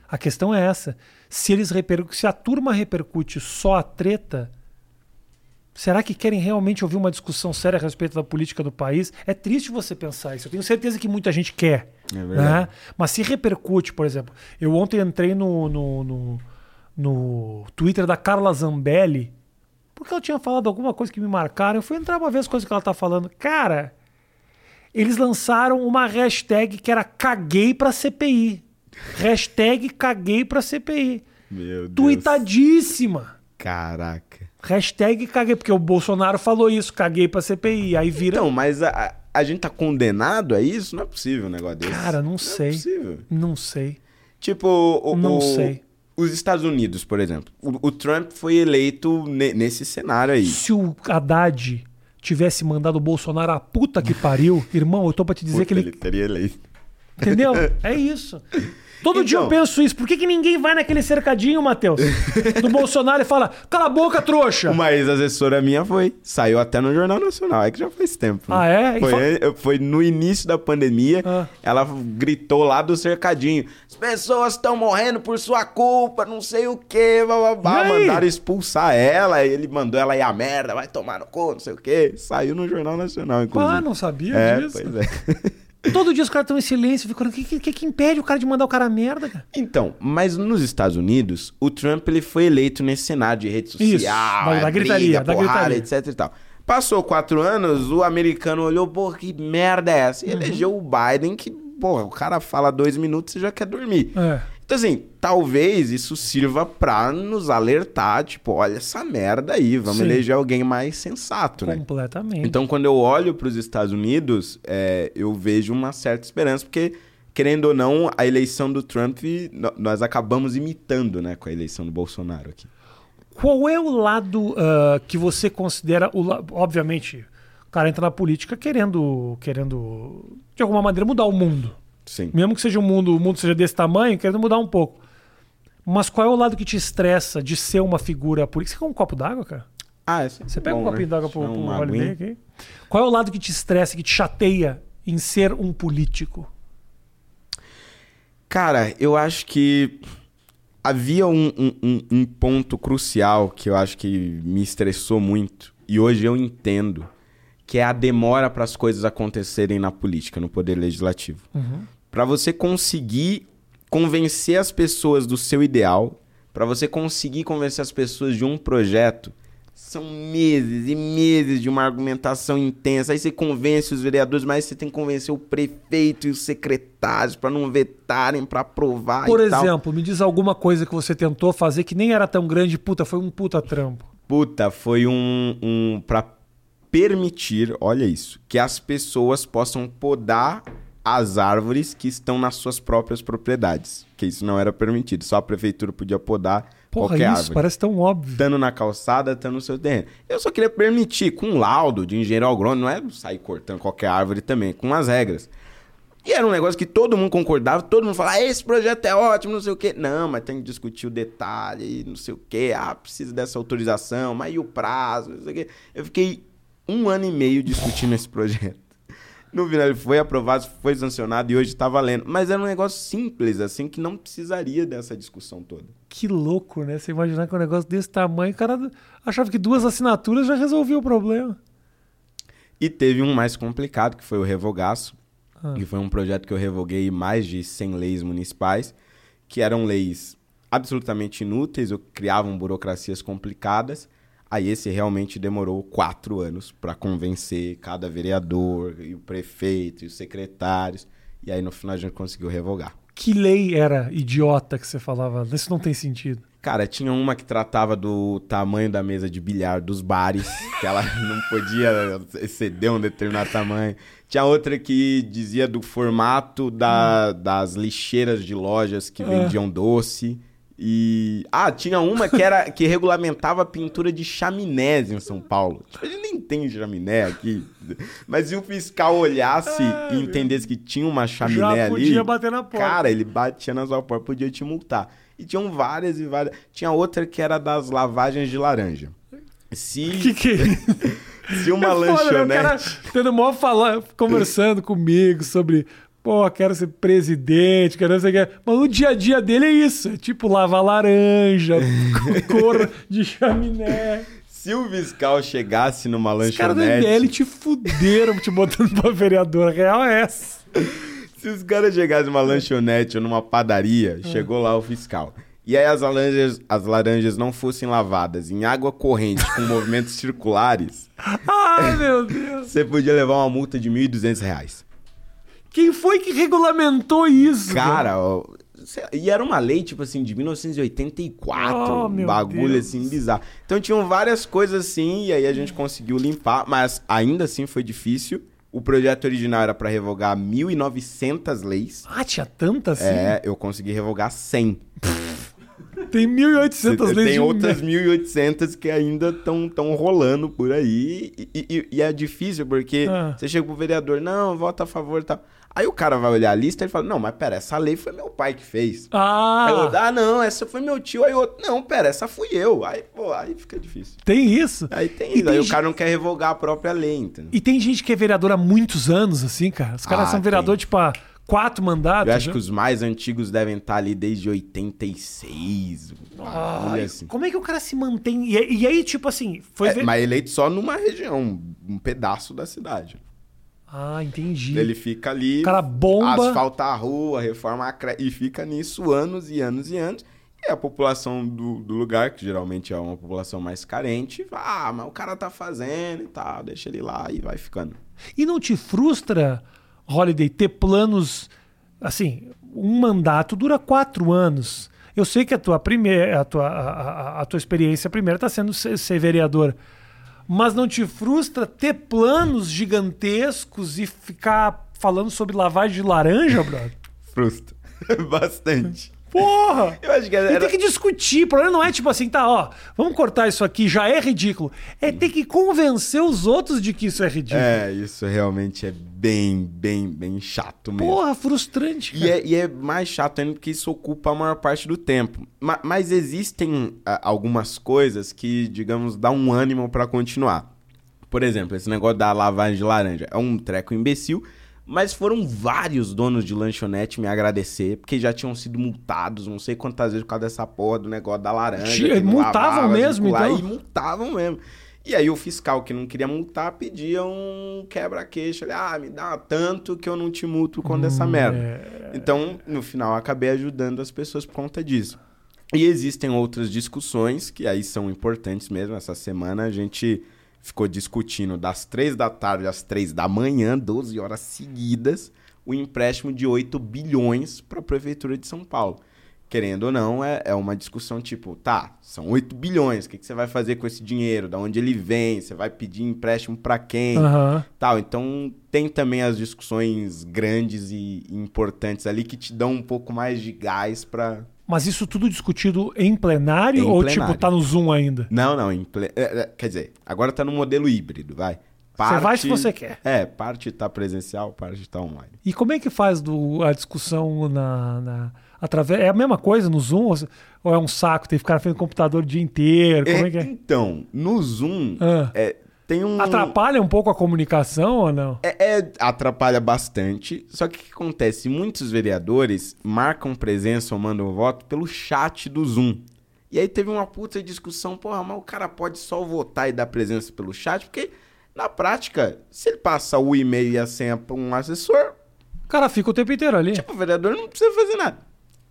A questão é essa. Se eles reper... se a turma repercute só a treta, será que querem realmente ouvir uma discussão séria a respeito da política do país? É triste você pensar isso. Eu tenho certeza que muita gente quer.
É
né?
verdade.
Mas se repercute, por exemplo, eu ontem entrei no, no, no, no Twitter da Carla Zambelli, porque ela tinha falado alguma coisa que me marcaram. Eu fui entrar uma vez as coisas que ela tá falando. Cara, eles lançaram uma hashtag que era caguei pra CPI. Hashtag caguei pra CPI.
Meu Deus.
Tuitadíssima.
Caraca.
Hashtag caguei, porque o Bolsonaro falou isso, caguei pra CPI. Aí vira.
Então, mas a, a- gente tá condenado a isso? Não é possível um negócio desse.
Cara, não
Não
sei.
é possível.
Não sei.
Tipo, o,
Não
o-
sei.
os Estados Unidos, por exemplo. O, o Trump foi eleito ne- nesse cenário aí.
Se o Haddad tivesse mandado o Bolsonaro a puta que pariu, irmão, eu tô pra te dizer
Puta,
que ele.
ele teria eleito.
Entendeu? É isso. Todo dia eu
Então.
penso isso. Por que, que ninguém vai naquele cercadinho, Matheus? Do Bolsonaro e fala: cala a boca, trouxa!
Uma ex-assessora minha foi. Saiu até no Jornal Nacional. É que já faz tempo. né?
Ah, é?
Foi, foi no início da pandemia.
Ah.
Ela gritou lá do cercadinho. As pessoas estão morrendo por sua culpa, não sei o quê. Blá, blá? Mandaram expulsar ela. Ele mandou ela ir a merda, vai tomar no cu, não sei o quê. Saiu no Jornal Nacional, inclusive.
Ah, não sabia
é,
disso.
pois é.
Todo dia os caras estão em silêncio, ficando. O que, que, que impede o cara de mandar o cara a merda, cara?
Então, mas nos Estados Unidos, o Trump ele foi eleito nesse cenário de rede social,
Isso, da- da gritaria, da
porrada,
gritaria.
etc e tal. Passou quatro anos, o americano olhou, pô, que merda é essa? E
Uhum.
elegeu o Biden, que, porra, o cara fala dois minutos e já quer dormir.
É.
Então, assim, talvez isso sirva pra nos alertar, tipo, olha essa merda aí, vamos
Sim.
eleger alguém mais sensato, né?
Completamente.
Então, quando eu olho para os Estados Unidos, é, eu vejo uma certa esperança, porque, querendo ou não, a eleição do Trump, nós acabamos imitando, né, com a eleição do Bolsonaro aqui.
Qual é o lado ah, que você considera. O, la- obviamente, o cara entra na política querendo, querendo, de alguma maneira, mudar o mundo.
Sim.
Mesmo que seja um mundo, o mundo seja desse tamanho, querendo mudar um pouco. Mas qual é o lado que te estressa de ser uma figura política? Você quer um copo d'água, cara?
Ah, é
Você pega
bom,
um copinho
né?
d'água pro, pro
uma
Holiday aqui. Qual é o lado que te estressa, que te chateia em ser um político?
Cara, eu acho que havia um, um- um- um ponto crucial que eu acho que me estressou muito, e hoje eu entendo, que é a demora para as coisas acontecerem na política, no poder legislativo. Para você conseguir convencer as pessoas do seu ideal, para você conseguir convencer as pessoas de um projeto, são meses e meses de uma argumentação intensa. Aí você convence os vereadores, mas você tem que convencer o prefeito e os secretários para não vetarem, para aprovar
Por
e tal.
exemplo, me diz alguma coisa que você tentou fazer que nem era tão grande, puta, foi um puta trampo.
Puta, foi um, um para permitir, olha isso, que as pessoas possam podar as árvores que estão nas suas próprias propriedades. Que isso não era permitido, só a prefeitura podia podar
Porra,
qualquer
isso
árvore.
parece tão óbvio.
Estando na calçada, estando no seu terreno. Eu só queria permitir, com um laudo de engenheiro agrônomo, não é sair cortando qualquer árvore também, com as regras. E era um negócio que todo mundo concordava, todo mundo falava, ah, esse projeto é ótimo, não sei o quê. Não, mas tem que discutir o detalhe, não sei o quê. Ah, precisa dessa autorização, mas e o prazo, não sei o quê. Eu fiquei um ano e meio discutindo esse projeto. No final ele foi aprovado, foi sancionado e hoje está valendo. Mas era um negócio simples, assim, que não precisaria dessa discussão toda.
Que louco, né? Você imaginar que um negócio desse tamanho, o cara achava que duas assinaturas já resolvia o problema.
E teve um mais complicado, que foi o revogaço, ah. que foi um projeto que eu revoguei mais de 100 leis municipais, que eram leis absolutamente inúteis, ou criavam burocracias complicadas, Aí esse realmente demorou quatro anos para convencer cada vereador, e o prefeito, e os secretários. E aí no final a gente conseguiu revogar.
Que lei era idiota que você falava? Isso não tem sentido.
Cara, tinha uma que tratava do tamanho da mesa de bilhar dos bares, que ela não podia exceder um determinado tamanho. Tinha outra que dizia do formato da, das lixeiras de lojas que é. vendiam doce. E. Ah, tinha uma que era que regulamentava a pintura de chaminés em São Paulo. Tipo, a gente nem tem chaminé aqui. Mas se o fiscal olhasse e entendesse que tinha uma chaminé já ali.
podia bater na porta.
Cara, ele batia na sua porta, podia te multar. E tinham várias e várias. Tinha outra que era das lavagens de laranja. Se.
Que que
é Se uma é lanchonete. Foda, né? o cara
tendo mó falar, conversando comigo sobre pô, quero ser presidente, quero que. Mas o dia a dia dele é isso. É tipo lavar laranja, cor de chaminé.
Se o fiscal chegasse numa lanchonete... Os caras
do MBL te fuderam te botando pra vereador. A real é essa.
Se os caras chegassem numa lanchonete ou numa padaria, é. chegou lá o fiscal. E aí as laranjas, as laranjas não fossem lavadas em água corrente com movimentos circulares...
Ai, meu Deus!
Você podia levar uma multa de R$ 1.200.
Quem foi que regulamentou isso?
Cara, ó, e era uma lei, tipo assim, de 1984. Oh, um bagulho Deus. assim bizarro. Então tinham várias coisas assim, e aí a gente conseguiu limpar, mas ainda assim foi difícil. O projeto original era para revogar 1.900 leis.
Ah, tinha tantas
assim? É, eu consegui revogar 100.
Tem 1.800 leis.
Tem outras 1.800 que ainda estão rolando por aí. E, e, e, é difícil porque ah. você chega pro vereador, não, vota a favor e tal. Aí o cara vai olhar a lista e fala: Não, mas pera, essa lei foi meu pai que fez.
Ah!
Aí eu, ah, não, essa foi meu tio. Aí outro, não, pera, essa fui eu. Aí, pô, aí fica difícil.
Tem isso?
Aí tem e isso. Tem aí gente... o cara não quer revogar a própria lei, entendeu?
E tem gente que é vereador há muitos anos, assim, cara. Os caras ah, são vereador, tipo, há quatro mandatos.
Eu acho que os mais antigos devem estar ali desde 86.
Ah, assim. Como é que o cara se mantém? E, aí, tipo assim, foi.
É, mas eleito só numa região, um pedaço da cidade.
Ah, entendi.
Ele fica ali,
cara bomba,
asfalta a rua, reforma a cre... e fica nisso anos e anos e anos. E a população do, do lugar, que geralmente é uma população mais carente, ah, mas o cara tá fazendo e tal, deixa ele lá e vai ficando.
E não te frustra, Holiday, ter planos assim, um mandato dura quatro anos. Eu sei que a tua primeira, a tua, a, a, a tua experiência primeira está sendo ser, ser vereador mas não te frustra ter planos gigantescos e ficar falando sobre lavagem de laranja, brother?
Frustra. Bastante.
Porra!
Eu acho que era...
E tem que discutir. O problema não é tipo assim, tá, ó, vamos cortar isso aqui, já é ridículo. É ter que convencer os outros de que isso é ridículo.
É, isso realmente é bem, bem, bem chato mesmo.
Porra, frustrante, cara.
E é, e é mais chato ainda porque isso ocupa a maior parte do tempo. Mas, mas existem a, algumas coisas que, digamos, dá um ânimo para continuar. Por exemplo, esse negócio da lavagem de laranja. É um treco imbecil mas foram vários donos de lanchonete me agradecer, porque já tinham sido multados, não sei quantas vezes por causa dessa porra do negócio da laranja.
Multavam mesmo, então?
E multavam mesmo. E aí o fiscal que não queria multar pedia um quebra-queixo. Ah, me dá tanto que eu não te multo conta hum, dessa merda. É... Então, no final, acabei ajudando as pessoas por conta disso. E existem outras discussões que aí são importantes mesmo. Essa semana a gente ficou discutindo das três da tarde às três da manhã, 12 horas seguidas, o empréstimo de 8 bilhões para a Prefeitura de São Paulo. Querendo ou não, é, é uma discussão tipo, tá, são 8 bilhões, o que, que você vai fazer com esse dinheiro? Da onde ele vem? Você vai pedir empréstimo para quem?
Uhum.
Tal. Então, tem também as discussões grandes e importantes ali que te dão um pouco mais de gás para
mas isso tudo discutido em plenário em ou tipo, plenário. tá no Zoom ainda?
Não, não, ple... É, é, quer dizer, agora tá no modelo híbrido, vai.
Você vai se você quer.
É, parte tá presencial, parte tá online.
E como é que faz do, a discussão na, na através é a mesma coisa no Zoom ou- é um saco ter que ficar frente ao computador o dia inteiro? Como é, que é?
Então, no Zoom,
Ah.
é, tem um.
Atrapalha um pouco a comunicação ou não?
É, é- atrapalha bastante. Só que o que acontece? Muitos vereadores marcam presença ou mandam voto pelo chat do Zoom. E aí teve uma puta discussão, porra, mas o cara pode só votar e dar presença pelo chat, porque na prática, se ele passa o e-mail e a senha pra um assessor,
O cara fica o tempo inteiro ali.
tipo, o vereador não precisa fazer nada.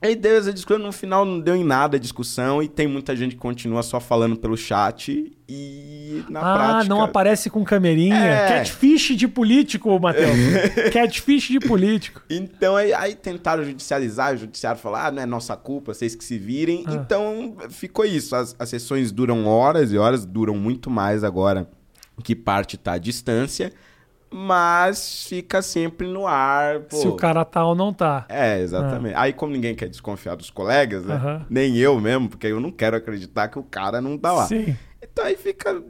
Aí deu essa discussão, no final não deu em nada a discussão e tem muita gente que continua só falando pelo chat e na
ah,
prática...
não aparece com camerinha.
É.
Catfish de político, Matheus. Catfish de político.
Então aí, aí tentaram judicializar, o judiciário falou: ah, não é nossa culpa, vocês que se virem.
Ah.
Então ficou isso. As, as sessões duram horas e horas, duram muito mais agora que parte tá à distância, mas fica sempre no ar. pô.
Se o cara tá ou não tá.
É, exatamente. Aí, como ninguém quer desconfiar dos colegas, né? Nem eu mesmo, porque eu não quero acreditar que o cara não tá lá.
Sim.
Então aí fica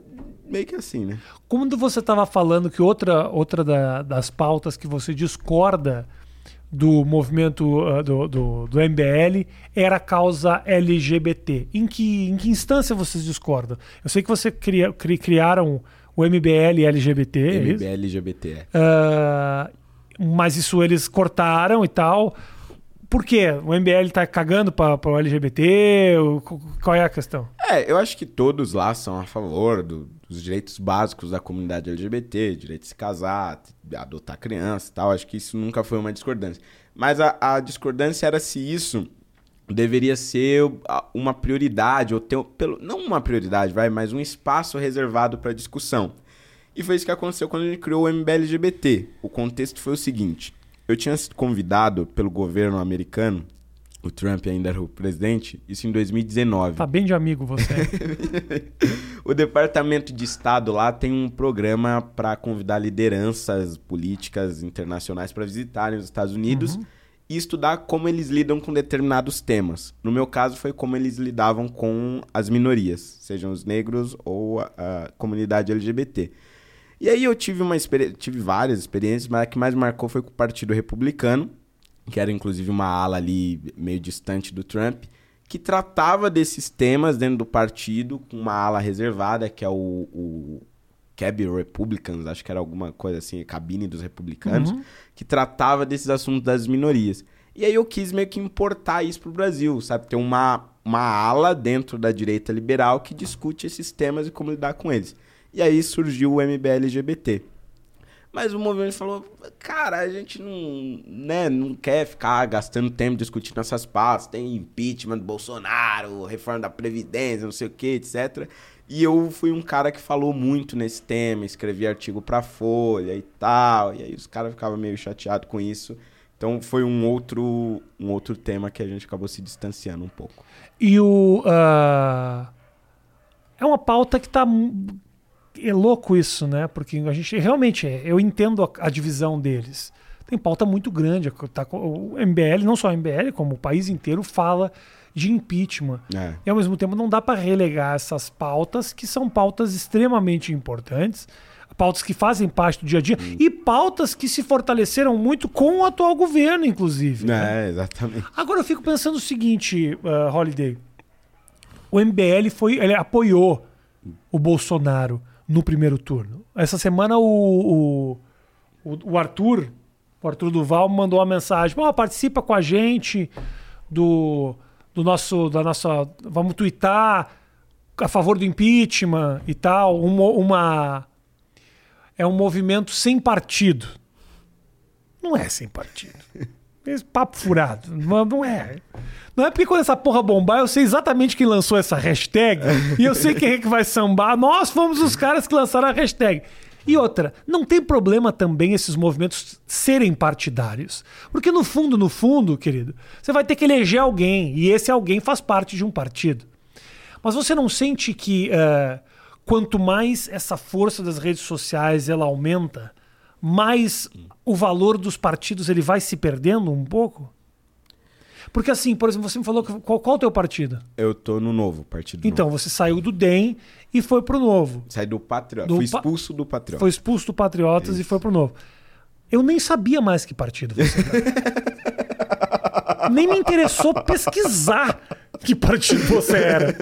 meio que assim, né?
Quando você estava falando que outra, outra da- das pautas que você discorda do movimento ah, do, do, do MBL era a causa LGBT. Em que, em que instância vocês discordam? Eu sei que você cria, cri- criaram o MBL LGBT, é?
MBL LGBT. é.
Ah, mas isso eles cortaram e tal. Por quê? O MBL tá cagando para o LGBT? Qual é a questão?
É, eu acho que todos lá são a favor do- dos direitos básicos da comunidade LGBT, direito de se casar, adotar criança e tal. Acho que isso nunca foi uma discordância. Mas a, a discordância era se isso deveria ser uma prioridade, ou ter, pelo, não uma prioridade, vai, mas um espaço reservado para discussão. E foi isso que aconteceu quando a gente criou o MBL LGBT. O contexto foi o seguinte: eu tinha sido convidado pelo governo americano, o Trump ainda era o presidente, isso em 2019.
Tá bem de amigo você.
O Departamento de Estado lá tem um programa para convidar lideranças políticas internacionais para visitarem os Estados Unidos e estudar como eles lidam com determinados temas. No meu caso, foi como eles lidavam com as minorias, sejam os negros ou a, a comunidade LGBT. E aí eu tive uma tive várias experiências, mas a que mais marcou foi com o Partido Republicano, que era inclusive uma ala ali meio distante do Trump, que tratava desses temas dentro do partido com uma ala reservada, que é o, o Cab Republicans, acho que era alguma coisa assim, cabine dos republicanos, que tratava desses assuntos das minorias. E aí eu quis meio que importar isso pro Brasil, sabe? Ter uma, uma ala dentro da direita liberal que discute esses temas e como lidar com eles. E aí surgiu o MBL LGBT. Mas o movimento falou, cara, a gente não, né, não quer ficar gastando tempo discutindo essas pautas. Tem impeachment do Bolsonaro, reforma da Previdência, não sei o que, etc. E eu fui um cara que falou muito nesse tema, escrevi artigo pra Folha e tal. E aí os caras ficavam meio chateados com isso. Então foi um outro, um outro tema que a gente acabou se distanciando um pouco.
E o. ah, é uma pauta que tá. É louco isso, né? Porque a gente realmente é. Eu entendo a, a divisão deles. Tem pauta muito grande. Tá, o MBL, não só o MBL, como o país inteiro, fala de impeachment.
É.
E ao mesmo tempo não dá para relegar essas pautas, que são pautas extremamente importantes, pautas que fazem parte do dia a dia, e pautas que se fortaleceram muito com o atual governo, inclusive. né?
É, exatamente.
Agora eu fico pensando o seguinte, uh, Holiday. O MBL foi, ele apoiou o Bolsonaro no primeiro turno. Essa semana o, o, o- Arthur, o Arthur Duval mandou uma mensagem, "Pô, participa com a gente do, do nosso, da nossa, vamos twittar a favor do impeachment e tal, uma, uma é um movimento sem partido. Não é sem partido. Esse papo furado. Não, não é. Não é porque quando essa porra bombar, eu sei exatamente quem lançou essa hashtag e eu sei quem é que vai sambar. Nós fomos os caras que lançaram a hashtag. E outra, não tem problema também esses movimentos serem partidários. Porque no fundo, no fundo, querido, você vai ter que eleger alguém e esse alguém faz parte de um partido. Mas você não sente que eh, quanto mais essa força das redes sociais ela aumenta, mais o valor dos partidos ele vai se perdendo um pouco? Porque assim, por exemplo, você me falou que qual, qual o teu partido?
Eu tô no novo partido.
Então,
novo.
você saiu do DEM e foi pro Novo.
Sai do Patriota.
Pa-
expulso do Patriota.
Foi expulso do Patriotas e foi pro Novo. Eu nem sabia mais que partido você era. nem me interessou pesquisar que partido você era.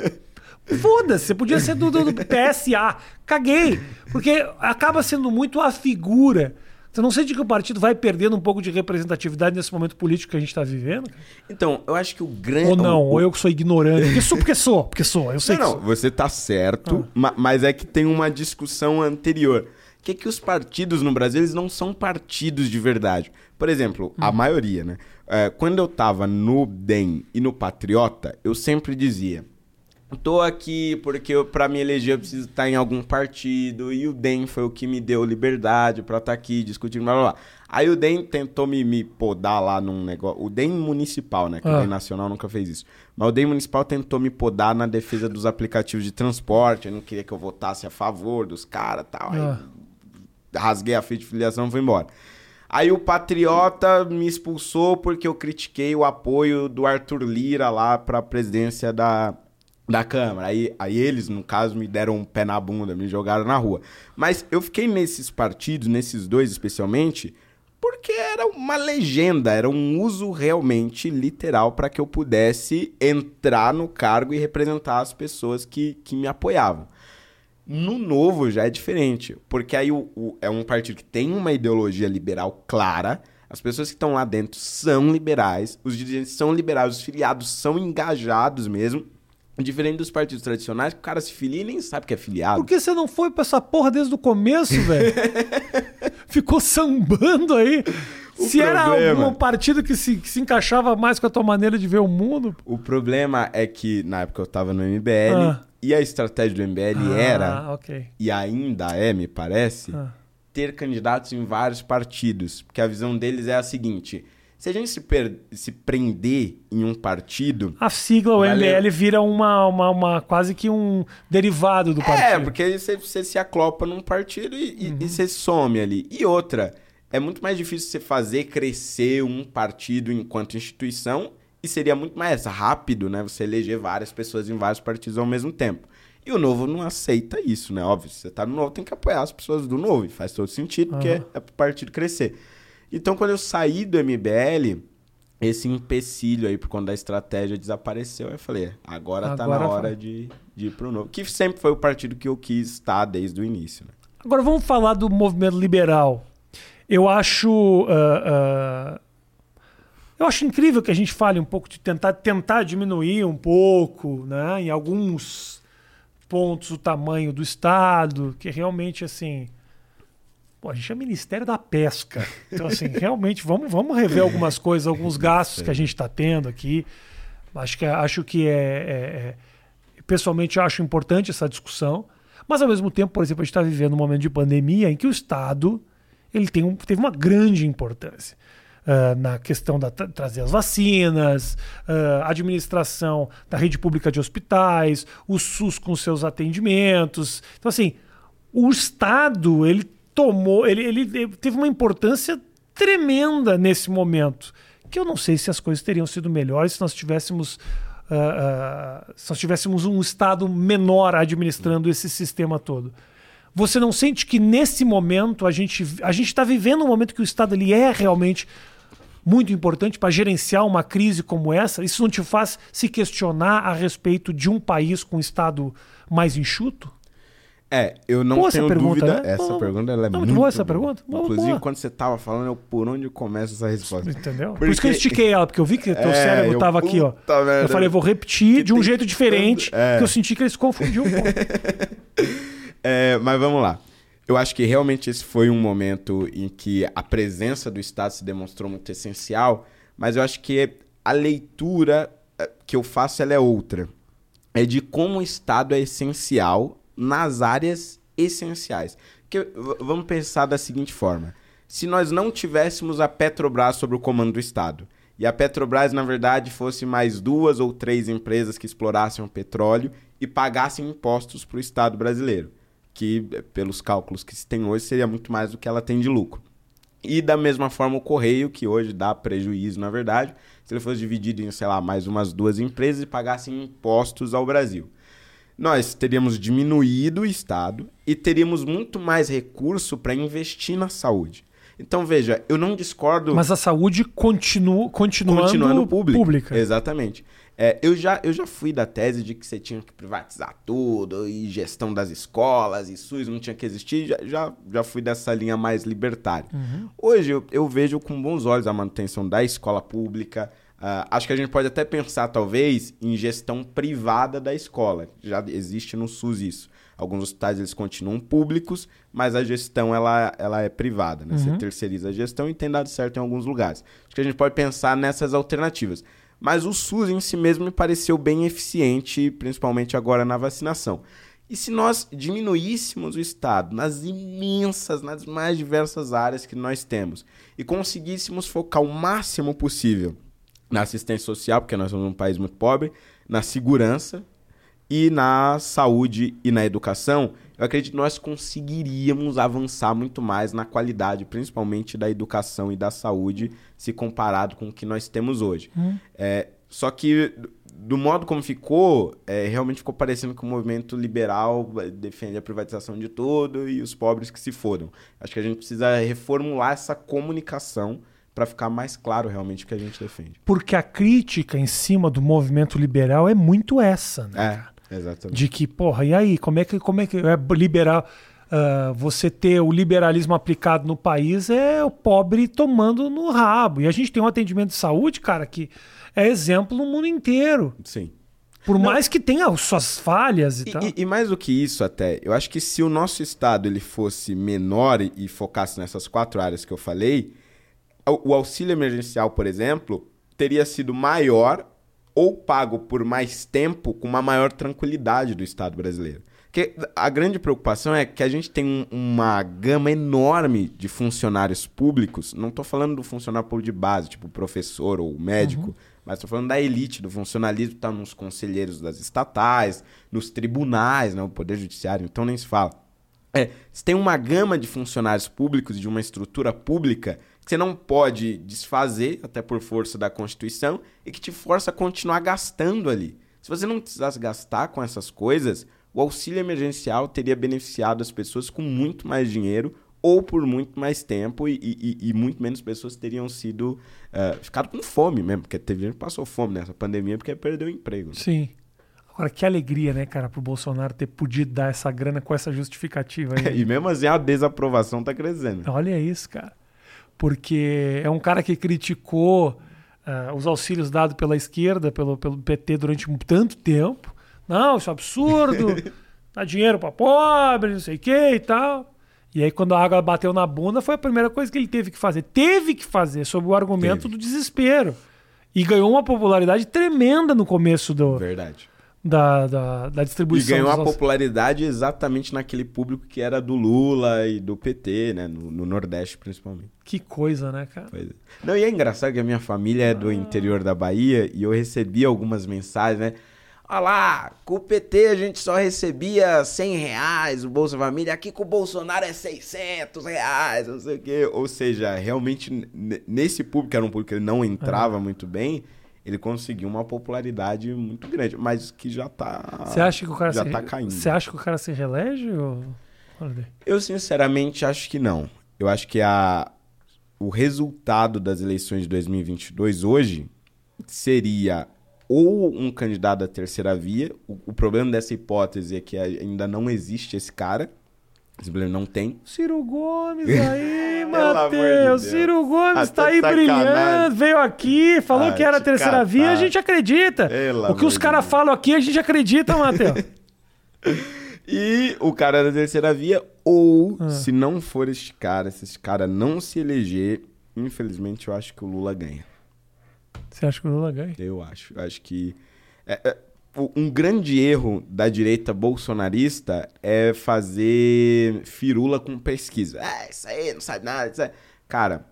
Foda-se, você podia ser do, do- do PSA. Caguei. Porque acaba sendo muito a figura. Você não sente que o partido vai perdendo um pouco de representatividade nesse momento político que a gente está vivendo?
Então, eu acho que o grande.
Ou não,
o-
ou eu que sou ignorante. Porque sou, porque sou, porque sou. Eu sei
Não,
que
não,
sou.
você tá certo,
Ah.
ma- mas é que tem uma discussão anterior. Que é que os partidos no Brasil, eles não são partidos de verdade. Por exemplo,
Hum.
a maioria, né? É, quando eu tava no DEM e no Patriota, eu sempre dizia... Tô aqui porque pra me eleger eu preciso estar em algum partido e o DEM foi o que me deu liberdade pra estar aqui discutindo, blá blá blá. Aí o DEM tentou me, me podar lá num negócio. O DEM municipal, né? Que o
Ah.
DEM nacional nunca fez isso. Mas o DEM municipal tentou me podar na defesa dos aplicativos de transporte. Eu não queria que eu votasse a favor dos caras e tal. Aí
Ah.
rasguei a ficha de filiação e fui embora. Aí o Patriota me expulsou porque eu critiquei o apoio do Arthur Lira lá pra presidência da, da Câmara. Aí, aí eles, no caso, me deram um pé na bunda, me jogaram na rua. Mas eu fiquei nesses partidos, nesses dois especialmente, porque era uma legenda, era um uso realmente literal para que eu pudesse entrar no cargo e representar as pessoas que, que me apoiavam. No novo já é diferente, porque aí o, o- é um partido que tem uma ideologia liberal clara, as pessoas que estão lá dentro são liberais, os dirigentes são liberais, os filiados são engajados mesmo, diferente dos partidos tradicionais, que o cara se filia e nem sabe que é filiado.
Por que você não foi pra essa porra desde o começo, velho? Ficou sambando aí.
O
se era
problema-
algum partido que se, que se encaixava mais com a tua maneira de ver o mundo.
O problema é que na época eu tava no MBL
Ah.
e a estratégia do MBL
Ah,
era,
ok.
e ainda é, me parece,
Ah.
ter candidatos em vários partidos. Porque a visão deles é a seguinte: se a gente se, per- se prender em um partido.
A sigla, o. MBL, vira uma, uma, uma- quase que um derivado do partido.
É, porque você, você se aclopa num partido e, e- e você some ali. E outra, é muito mais difícil você fazer crescer um partido enquanto instituição e seria muito mais rápido, né? Você eleger várias pessoas em vários partidos ao mesmo tempo. E o Novo não aceita isso, né? Óbvio, se você tá no Novo, tem que apoiar as pessoas do Novo. E faz todo sentido, porque
Aham.
é pro partido crescer. Então, quando eu saí do MBL, esse empecilho aí por conta da estratégia desapareceu. Eu falei, agora, tá
Agora
na
vai.
hora de, de ir pro Novo. Que sempre foi o partido que eu quis estar desde o início, né?
Agora vamos falar do movimento liberal. Eu acho. ah, ah, eu acho incrível que a gente fale um pouco de tentar, tentar diminuir um pouco, né, em alguns pontos, o tamanho do Estado, que realmente assim. Pô, a gente é Ministério da Pesca. Então, assim, realmente, vamos, vamos rever algumas coisas, alguns gastos que a gente está tendo aqui. Acho que, acho que é, é- é- Pessoalmente, acho importante essa discussão. Mas, ao mesmo tempo, por exemplo, a gente está vivendo um momento de pandemia em que o Estado ele tem um- teve uma grande importância. ah, na questão da tra- trazer as vacinas, ah, administração da rede pública de hospitais, o SUS com seus atendimentos. Então, assim, o Estado ele tomou, ele, ele teve uma importância tremenda nesse momento. Que eu não sei se as coisas teriam sido melhores se nós tivéssemos. ah, ah, se nós tivéssemos um Estado menor administrando esse sistema todo. Você não sente que nesse momento a gente a está vivendo um momento que o Estado ele é realmente muito importante para gerenciar uma crise como essa? Isso não te faz se questionar a respeito de um país com um Estado mais enxuto?
É, eu não
Boa essa
tenho
pergunta,
dúvida.
né?
Essa
Boa-
pergunta ela é
Não,
muito,
muito boa essa pergunta. Boa,
Inclusive, quando você tava falando, eu por onde começa essa resposta.
Entendeu? Por
Porque-
isso que eu estiquei ela, porque eu vi que teu
É,
cérebro
eu-
tava aqui, ó.
merda.
Eu falei, vou repetir
Que
de um jeito diferente,
tanto- é.
porque eu senti que eles confundiam um pouco.
É, mas vamos lá. Eu acho que realmente esse foi um momento em que a presença do Estado se demonstrou muito essencial, mas eu acho que a leitura eh, que eu faço ela é outra. É de como o Estado é essencial nas áreas essenciais. Que, vamos pensar da seguinte forma. Se nós não tivéssemos a Petrobras sob o comando do Estado, e a Petrobras, na verdade, fosse mais duas ou três empresas que explorassem o petróleo e pagassem impostos para o Estado brasileiro, que, pelos cálculos que se tem hoje, seria muito mais do que ela tem de lucro. E da mesma forma o Correio, que hoje dá prejuízo, na verdade, se ele fosse dividido em, sei lá, mais umas duas empresas e pagasse impostos ao Brasil. Nós teríamos diminuído o Estado e teríamos muito mais recurso para investir na saúde. Então, veja, eu não discordo.
Mas a saúde continua, continuando, continuando pública. pública.
Exatamente. É, eu, já, eu já fui da tese de que você tinha que privatizar tudo, e gestão das escolas, e SUS não tinha que existir, já, já, já fui dessa linha mais libertária. Uhum. Hoje eu, eu, vejo com bons olhos a manutenção da escola pública. Uh, acho que a gente pode até pensar, talvez, em gestão privada da escola. Já existe no SUS isso. Alguns hospitais eles continuam públicos, mas a gestão ela, ela é privada. Né? Uhum. Você terceiriza a gestão e tem dado certo em alguns lugares. Acho que a gente pode pensar nessas alternativas. Mas o SUS em si mesmo me pareceu bem eficiente, principalmente agora na vacinação. E se nós diminuíssemos o Estado nas imensas, nas mais diversas áreas que nós temos e conseguíssemos focar o máximo possível na assistência social, porque nós somos um país muito pobre, na segurança e na saúde e na educação, eu acredito que nós conseguiríamos avançar muito mais na qualidade, principalmente da educação e da saúde, se comparado com o que nós temos hoje. Hum. É, só que, do modo como ficou, é, realmente ficou parecendo que o movimento liberal defende a privatização de tudo e os pobres que se fodam. Acho que a gente precisa reformular essa comunicação para ficar mais claro realmente o que a gente defende.
Porque a crítica em cima do movimento liberal é muito essa,
né? É. Exatamente.
De que, porra, e aí, como é que, como é, que é liberar. Uh, você ter o liberalismo aplicado no país é o pobre tomando no rabo. E a gente tem um atendimento de saúde, cara, que é exemplo no mundo inteiro.
Sim.
Por Não. mais que tenha suas falhas e,
e
tal.
E, e, mais do que isso, até, eu acho que se o nosso estado ele fosse menor e, e focasse nessas quatro áreas que eu falei, o, auxílio emergencial, por exemplo, teria sido maior ou pago por mais tempo com uma maior tranquilidade do Estado brasileiro. Porque a grande preocupação é que a gente tem um, uma gama enorme de funcionários públicos. Não estou falando do funcionário público de base, tipo professor ou médico, uhum. mas estou falando da elite do funcionalismo, está nos conselheiros das estatais, nos tribunais, né, o Poder Judiciário, então nem se fala. É, você tem uma gama de funcionários públicos, de uma estrutura pública que você não pode desfazer, até por força da Constituição, e que te força a continuar gastando ali. Se você não precisasse gastar com essas coisas, o auxílio emergencial teria beneficiado as pessoas com muito mais dinheiro ou por muito mais tempo e, e, e muito menos pessoas teriam sido uh, ficado com fome mesmo, porque teve gente que passou fome nessa pandemia porque perdeu o emprego. Né?
Sim. Agora, que alegria, né, cara, pro Bolsonaro ter podido dar essa grana com essa justificativa aí.
e mesmo assim a desaprovação tá crescendo.
Olha isso, cara porque é um cara que criticou uh, os auxílios dados pela esquerda, pelo, pelo PT durante tanto tempo. Não, isso é absurdo, dá dinheiro para pobre, não sei o que e tal. E aí, quando a água bateu na bunda, foi a primeira coisa que ele teve que fazer. Teve que fazer, sob o argumento teve. do desespero. E ganhou uma popularidade tremenda no começo do.
Verdade
da, da, da distribuição.
E ganhou a popularidade exatamente naquele público que era do Lula e do PT, né? No, no Nordeste, principalmente.
Que coisa, né, cara?
É. Não, e é engraçado que a minha família é do ah. interior da Bahia e eu recebi algumas mensagens, né? Olha lá, com o PT a gente só recebia 100 reais o Bolsa Família, aqui com o Bolsonaro é 600 reais, não sei o quê. Ou seja, realmente nesse público, que era um público que ele não entrava muito bem, ele conseguiu uma popularidade muito grande, mas que já tá
Você acha que o cara
já
se,
tá caindo.
Você acha que o cara se reelege ou
Eu sinceramente acho que não. Eu acho que a o resultado das eleições de 2022 hoje seria ou um candidato da terceira via. O, o problema dessa hipótese é que ainda não existe esse cara. Simplesmente não tem.
Ciro Gomes aí, Matheus. De Ciro Gomes Até tá aí brilhando. Veio aqui, falou ah, que era a terceira catar. via, a gente acredita. Pelo o que os caras falam aqui, a gente acredita, Matheus.
e o cara da terceira via, ou ah. se não for este cara, se este cara não se eleger, infelizmente eu acho que o Lula ganha.
Você acha que o Lula ganha?
Eu acho. Eu acho que. É, é, um grande erro da direita bolsonarista é fazer firula com pesquisa. É, isso aí, não sabe nada. Isso aí. Cara,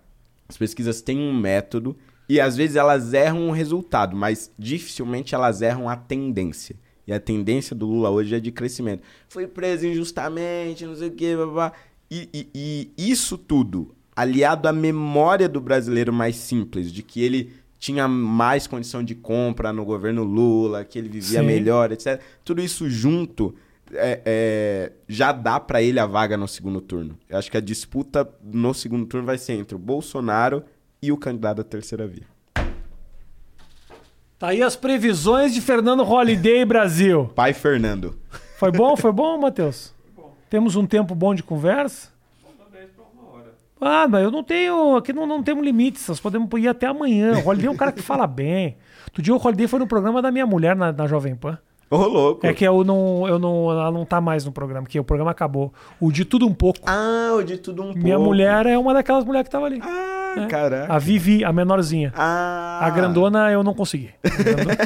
as pesquisas têm um método e às vezes elas erram o resultado, mas dificilmente elas erram a tendência. E a tendência do Lula hoje é de crescimento. Foi preso injustamente, não sei o quê, blá, blá. E, e, e isso tudo aliado à memória do brasileiro mais simples, de que ele tinha mais condição de compra no governo Lula, que ele vivia
Sim.
melhor, etc. Tudo isso junto é, é, já dá pra ele a vaga no segundo turno. Eu acho que a disputa no segundo turno vai ser entre o Bolsonaro e o candidato da terceira via.
Tá aí as previsões de Fernando Holiday Brasil.
Pai Fernando.
Foi bom? Foi bom, Matheus? Temos um tempo bom de conversa? Ah, mas eu não tenho. Aqui não, não temos limites. Nós podemos ir até amanhã. O Holiday é um cara que fala bem. Outro dia o Holiday foi no programa da minha mulher na, na Jovem Pan.
Ô, louco.
É que eu não, eu não. Ela não tá mais no programa, que o programa acabou. O de tudo um pouco.
Ah, o de tudo um
Minha
pouco.
mulher é uma daquelas mulheres que tava ali.
Ah,
É.
caraca.
A Vivi, a menorzinha.
Ah.
A grandona eu não consegui. A, grandona-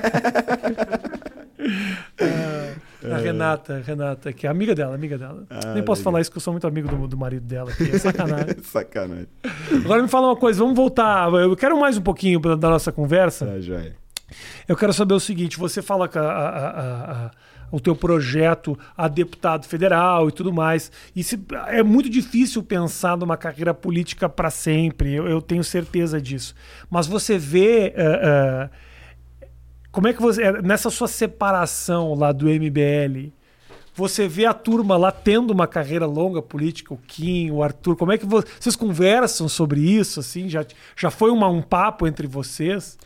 Ah, a Renata, Renata, que é amiga dela, amiga dela.
Ah,
Nem posso
legal.
falar isso que eu sou muito amigo do, do marido dela, que é sacanagem.
Sacanagem.
Agora me fala uma coisa, vamos voltar. Eu quero mais um pouquinho da da nossa conversa.
Tá, joia.
Eu quero saber o seguinte: você fala que a- a- a- a- o teu projeto a deputado federal e tudo mais. E se- é muito difícil pensar numa carreira política para sempre, eu, eu tenho certeza disso. Mas você vê. eh, eh, como é que você. eh, Nessa sua separação lá do MBL. Você vê a turma lá tendo uma carreira longa política, o Kim, o Arthur, como é que vo- vocês conversam sobre isso, assim? Já, já foi uma- um papo entre vocês?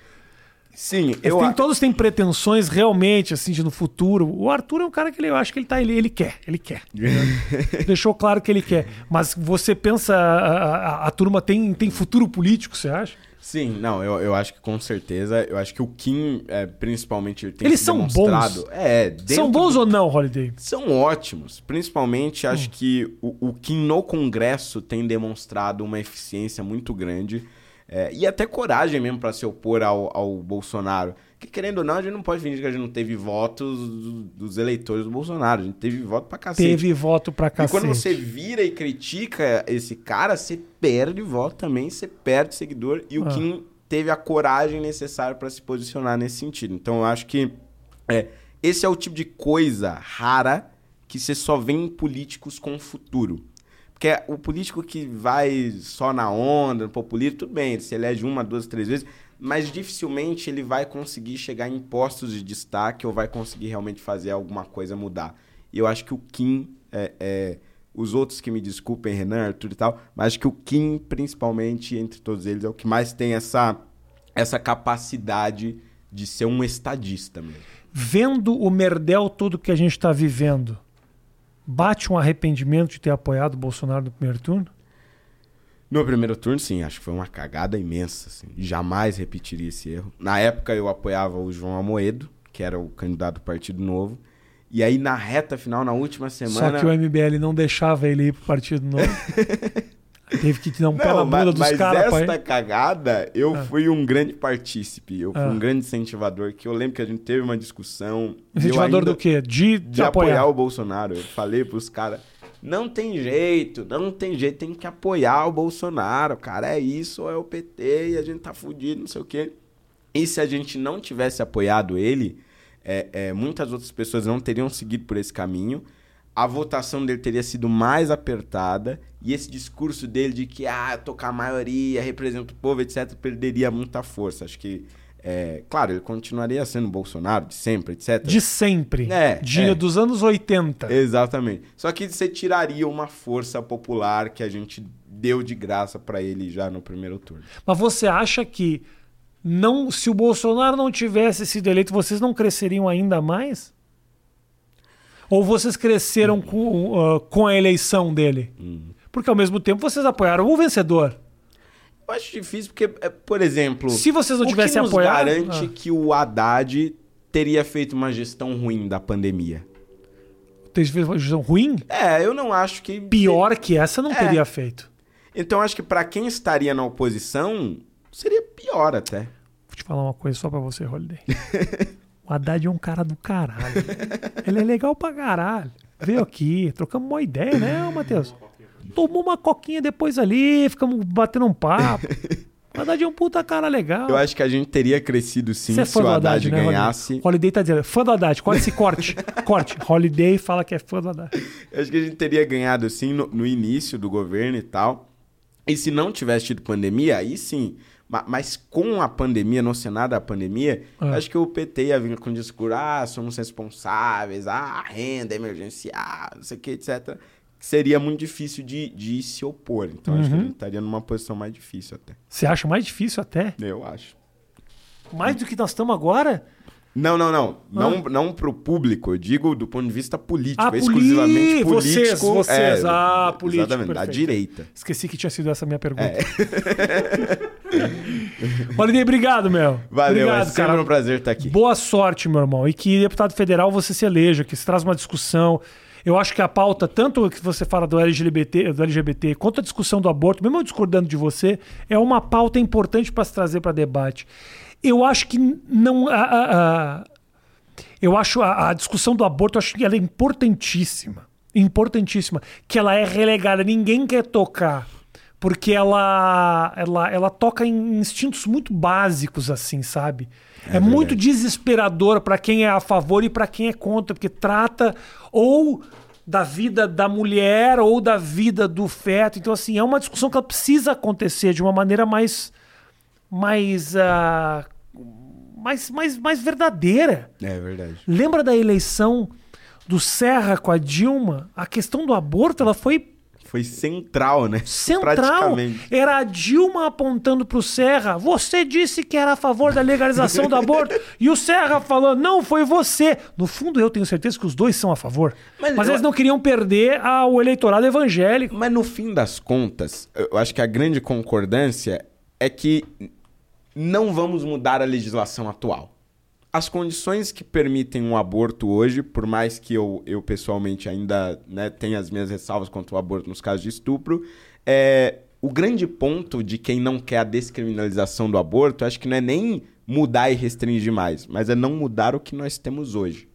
Sim,
Eles
eu.
têm- todos têm pretensões realmente, assim, de no futuro. O Arthur é um cara que ele, eu acho que ele tá, ele, ele quer, ele quer. Deixou claro que ele quer. Mas você pensa, a, a- a turma tem, tem futuro político, você acha?
Sim, não, eu, eu acho que com certeza. Eu acho que o Kim, é, principalmente, tem
Eles são
demonstrado.
bons?
É,
São bons
do-
ou não, Holiday?
São ótimos. Principalmente,
Hum.
acho que o, o Kim no Congresso tem demonstrado uma eficiência muito grande. é, e até coragem mesmo para se opor ao, ao Bolsonaro. Que querendo ou não, a gente não pode fingir que a gente não teve votos do- dos eleitores do Bolsonaro. A gente teve voto pra cacete.
Teve voto pra
E
cacete.
quando você vira e critica esse cara, você perde voto também, você perde seguidor. E o
Ah.
Kim teve a coragem necessária para se posicionar nesse sentido. Então eu acho que é, esse é o tipo de coisa rara que você só vê em políticos com futuro. Porque o político que vai só na onda, no populismo, tudo bem, se elege uma, duas, três vezes, mas dificilmente ele vai conseguir chegar em postos de destaque ou vai conseguir realmente fazer alguma coisa mudar. E eu acho que o Kim, é, é, os outros que me desculpem, Renan, Arthur e tal, mas acho que o Kim, principalmente, entre todos eles, é o que mais tem essa, essa capacidade de ser um estadista mesmo.
Vendo o merdel todo que a gente tá vivendo, bate um arrependimento de ter apoiado o Bolsonaro no primeiro turno?
No primeiro turno, sim, acho que foi uma cagada imensa. Assim. Jamais repetiria esse erro. Na época, eu apoiava o João Amoedo, que era o candidato do Partido Novo. E aí, na reta final, na última semana.
Só que o MBL não deixava ele ir pro Partido Novo. Teve que dar um pé na bunda
mas,
dos
mas
caras pra
esta
ir.
cagada, eu
Ah.
fui um grande partícipe. Eu fui
Ah.
um grande incentivador. Que eu lembro que a gente teve uma discussão.
Incentivador do quê? De, de,
de
apoiar.
apoiar o Bolsonaro. Eu falei pros caras, não tem jeito, não tem jeito, tem que apoiar o Bolsonaro, cara, é isso ou é o PT e a gente tá fudido, não sei o quê. E se a gente não tivesse apoiado ele, é, é, muitas outras pessoas não teriam seguido por esse caminho, a votação dele teria sido mais apertada e esse discurso dele de que, ah, com a maioria, represento o povo, etc., perderia muita força. Acho que, é, claro, ele continuaria sendo Bolsonaro de sempre, etc.
De sempre.
É,
de,
é.
Dos anos 80.
Exatamente. Só que você tiraria uma força popular que a gente deu de graça pra ele já no primeiro turno.
Mas você acha que não, se o Bolsonaro não tivesse sido eleito, vocês não cresceriam ainda mais? Ou vocês cresceram com, ah, com a eleição dele?
Hum.
Porque ao mesmo tempo vocês apoiaram o vencedor.
Eu acho difícil porque, é, por exemplo,
Se vocês não tivessem apoiado.
garante
Ah,
que o Haddad teria feito uma gestão ruim da pandemia.
teve uma gestão ruim?
É, eu não acho que
Pior que essa não
É.
teria feito.
Então acho que pra quem estaria na oposição seria pior até.
Vou te falar uma coisa só pra você, Holiday. o Haddad é um cara do caralho. Ele é legal pra caralho. Veio aqui, trocamos uma ideia, né, Matheus? Tomou uma coquinha depois ali, ficamos batendo um papo. O Haddad é um puta cara legal.
Eu acho que a gente teria crescido sim
Você é
se o Haddad,
Haddad, né,
ganhasse.
Holiday? Holiday tá dizendo, fã do Haddad, corta esse corte. corte. Holiday fala que é fã do Haddad.
Eu acho que a gente teria ganhado sim no, no início do governo e tal. E se não tivesse tido pandemia, aí sim. Ma- Mas com a pandemia, não ser nada a pandemia,
Ah.
acho que o PT ia vir com o discurso, ah, somos responsáveis, ah, renda emergencial, não sei o que, etc. Seria muito difícil de, de se opor. Então acho que
Uhum.
ele estaria numa posição mais difícil até.
Você acha mais difícil até?
Eu acho.
Mais do que nós estamos agora?
Não, não, não. Não, não pro público, eu digo do ponto de vista político,
Ah,
exclusivamente político.
vocês, vocês. Ah, político,
Exatamente, da
perfeito.
direita.
Esqueci que tinha sido essa a minha pergunta.
É.
Obrigado, meu.
Valeu, é
obrigado,
sempre
cara.
um prazer estar aqui.
Boa sorte, meu irmão. E que deputado federal você se eleja, que se traz uma discussão. Eu acho que a pauta, tanto que você fala do LGBT, do LGBT quanto a discussão do aborto, mesmo eu discordando de você, é uma pauta importante para se trazer para debate. Eu acho que não. a- a- a- eu acho a, a discussão do aborto, eu acho que ela é importantíssima. Importantíssima. Que ela é relegada. Ninguém quer tocar. Porque ela, ela, ela toca em instintos muito básicos, assim, sabe? É, muito desesperador para quem é a favor e para quem é contra, porque trata ou da vida da mulher ou da vida do feto. Então, assim, é uma discussão que ela precisa acontecer de uma maneira mais. mais. ah, mais, mais, mais verdadeira.
É verdade.
Lembra da eleição do Serra com a Dilma? A questão do aborto ela foi
Foi central, né?
central. Era a Dilma apontando para o Serra. Você disse que era a favor da legalização do aborto. E o Serra falou: não, foi você. No fundo, eu tenho certeza que os dois são a favor.
Mas
Mas,
eu-
eles não queriam perder ao eleitorado evangélico.
Mas no fim das contas, eu acho que a grande concordância é que não vamos mudar a legislação atual. As condições que permitem um aborto hoje, por mais que eu, eu pessoalmente ainda né, tenha as minhas ressalvas contra o aborto nos casos de estupro, é, o grande ponto de quem não quer a descriminalização do aborto, acho que não é nem mudar e restringir mais, mas é não mudar o que nós temos hoje.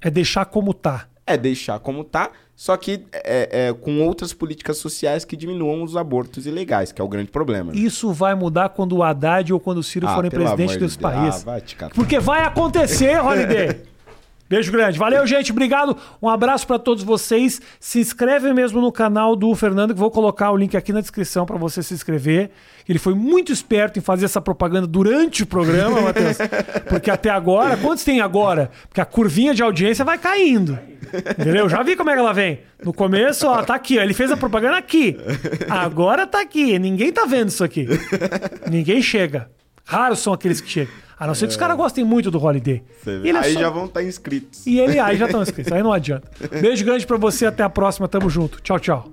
É deixar como tá.
É deixar como tá, só que é, é, com outras políticas sociais que diminuam os abortos ilegais, que é o grande problema. né?
Isso vai mudar quando o Haddad ou quando o Ciro
Ah,
forem presidente
de
desse
Deus.
país.
Ah, vai.
Porque vai acontecer, Holiday. Beijo grande. Valeu, gente. Obrigado. Um abraço para todos vocês. Se inscreve mesmo no canal do Fernando, que vou colocar o link aqui na descrição para você se inscrever. Ele foi muito esperto em fazer essa propaganda durante o programa, Matheus. Porque até agora, quantos tem agora? Porque a curvinha de audiência vai caindo. Entendeu? Já vi como é que ela vem. No começo, ó, tá aqui, ó. Ele fez a propaganda aqui. Agora tá aqui. Ninguém tá vendo isso aqui. Ninguém chega. Raros são aqueles que chegam. A não ser que os caras gostem muito do Holiday. Ele é
Aí
só-
já vão estar inscritos.
E ele aí já estão inscritos. Aí não adianta. Beijo grande pra você. Até a próxima. Tamo junto. Tchau, tchau.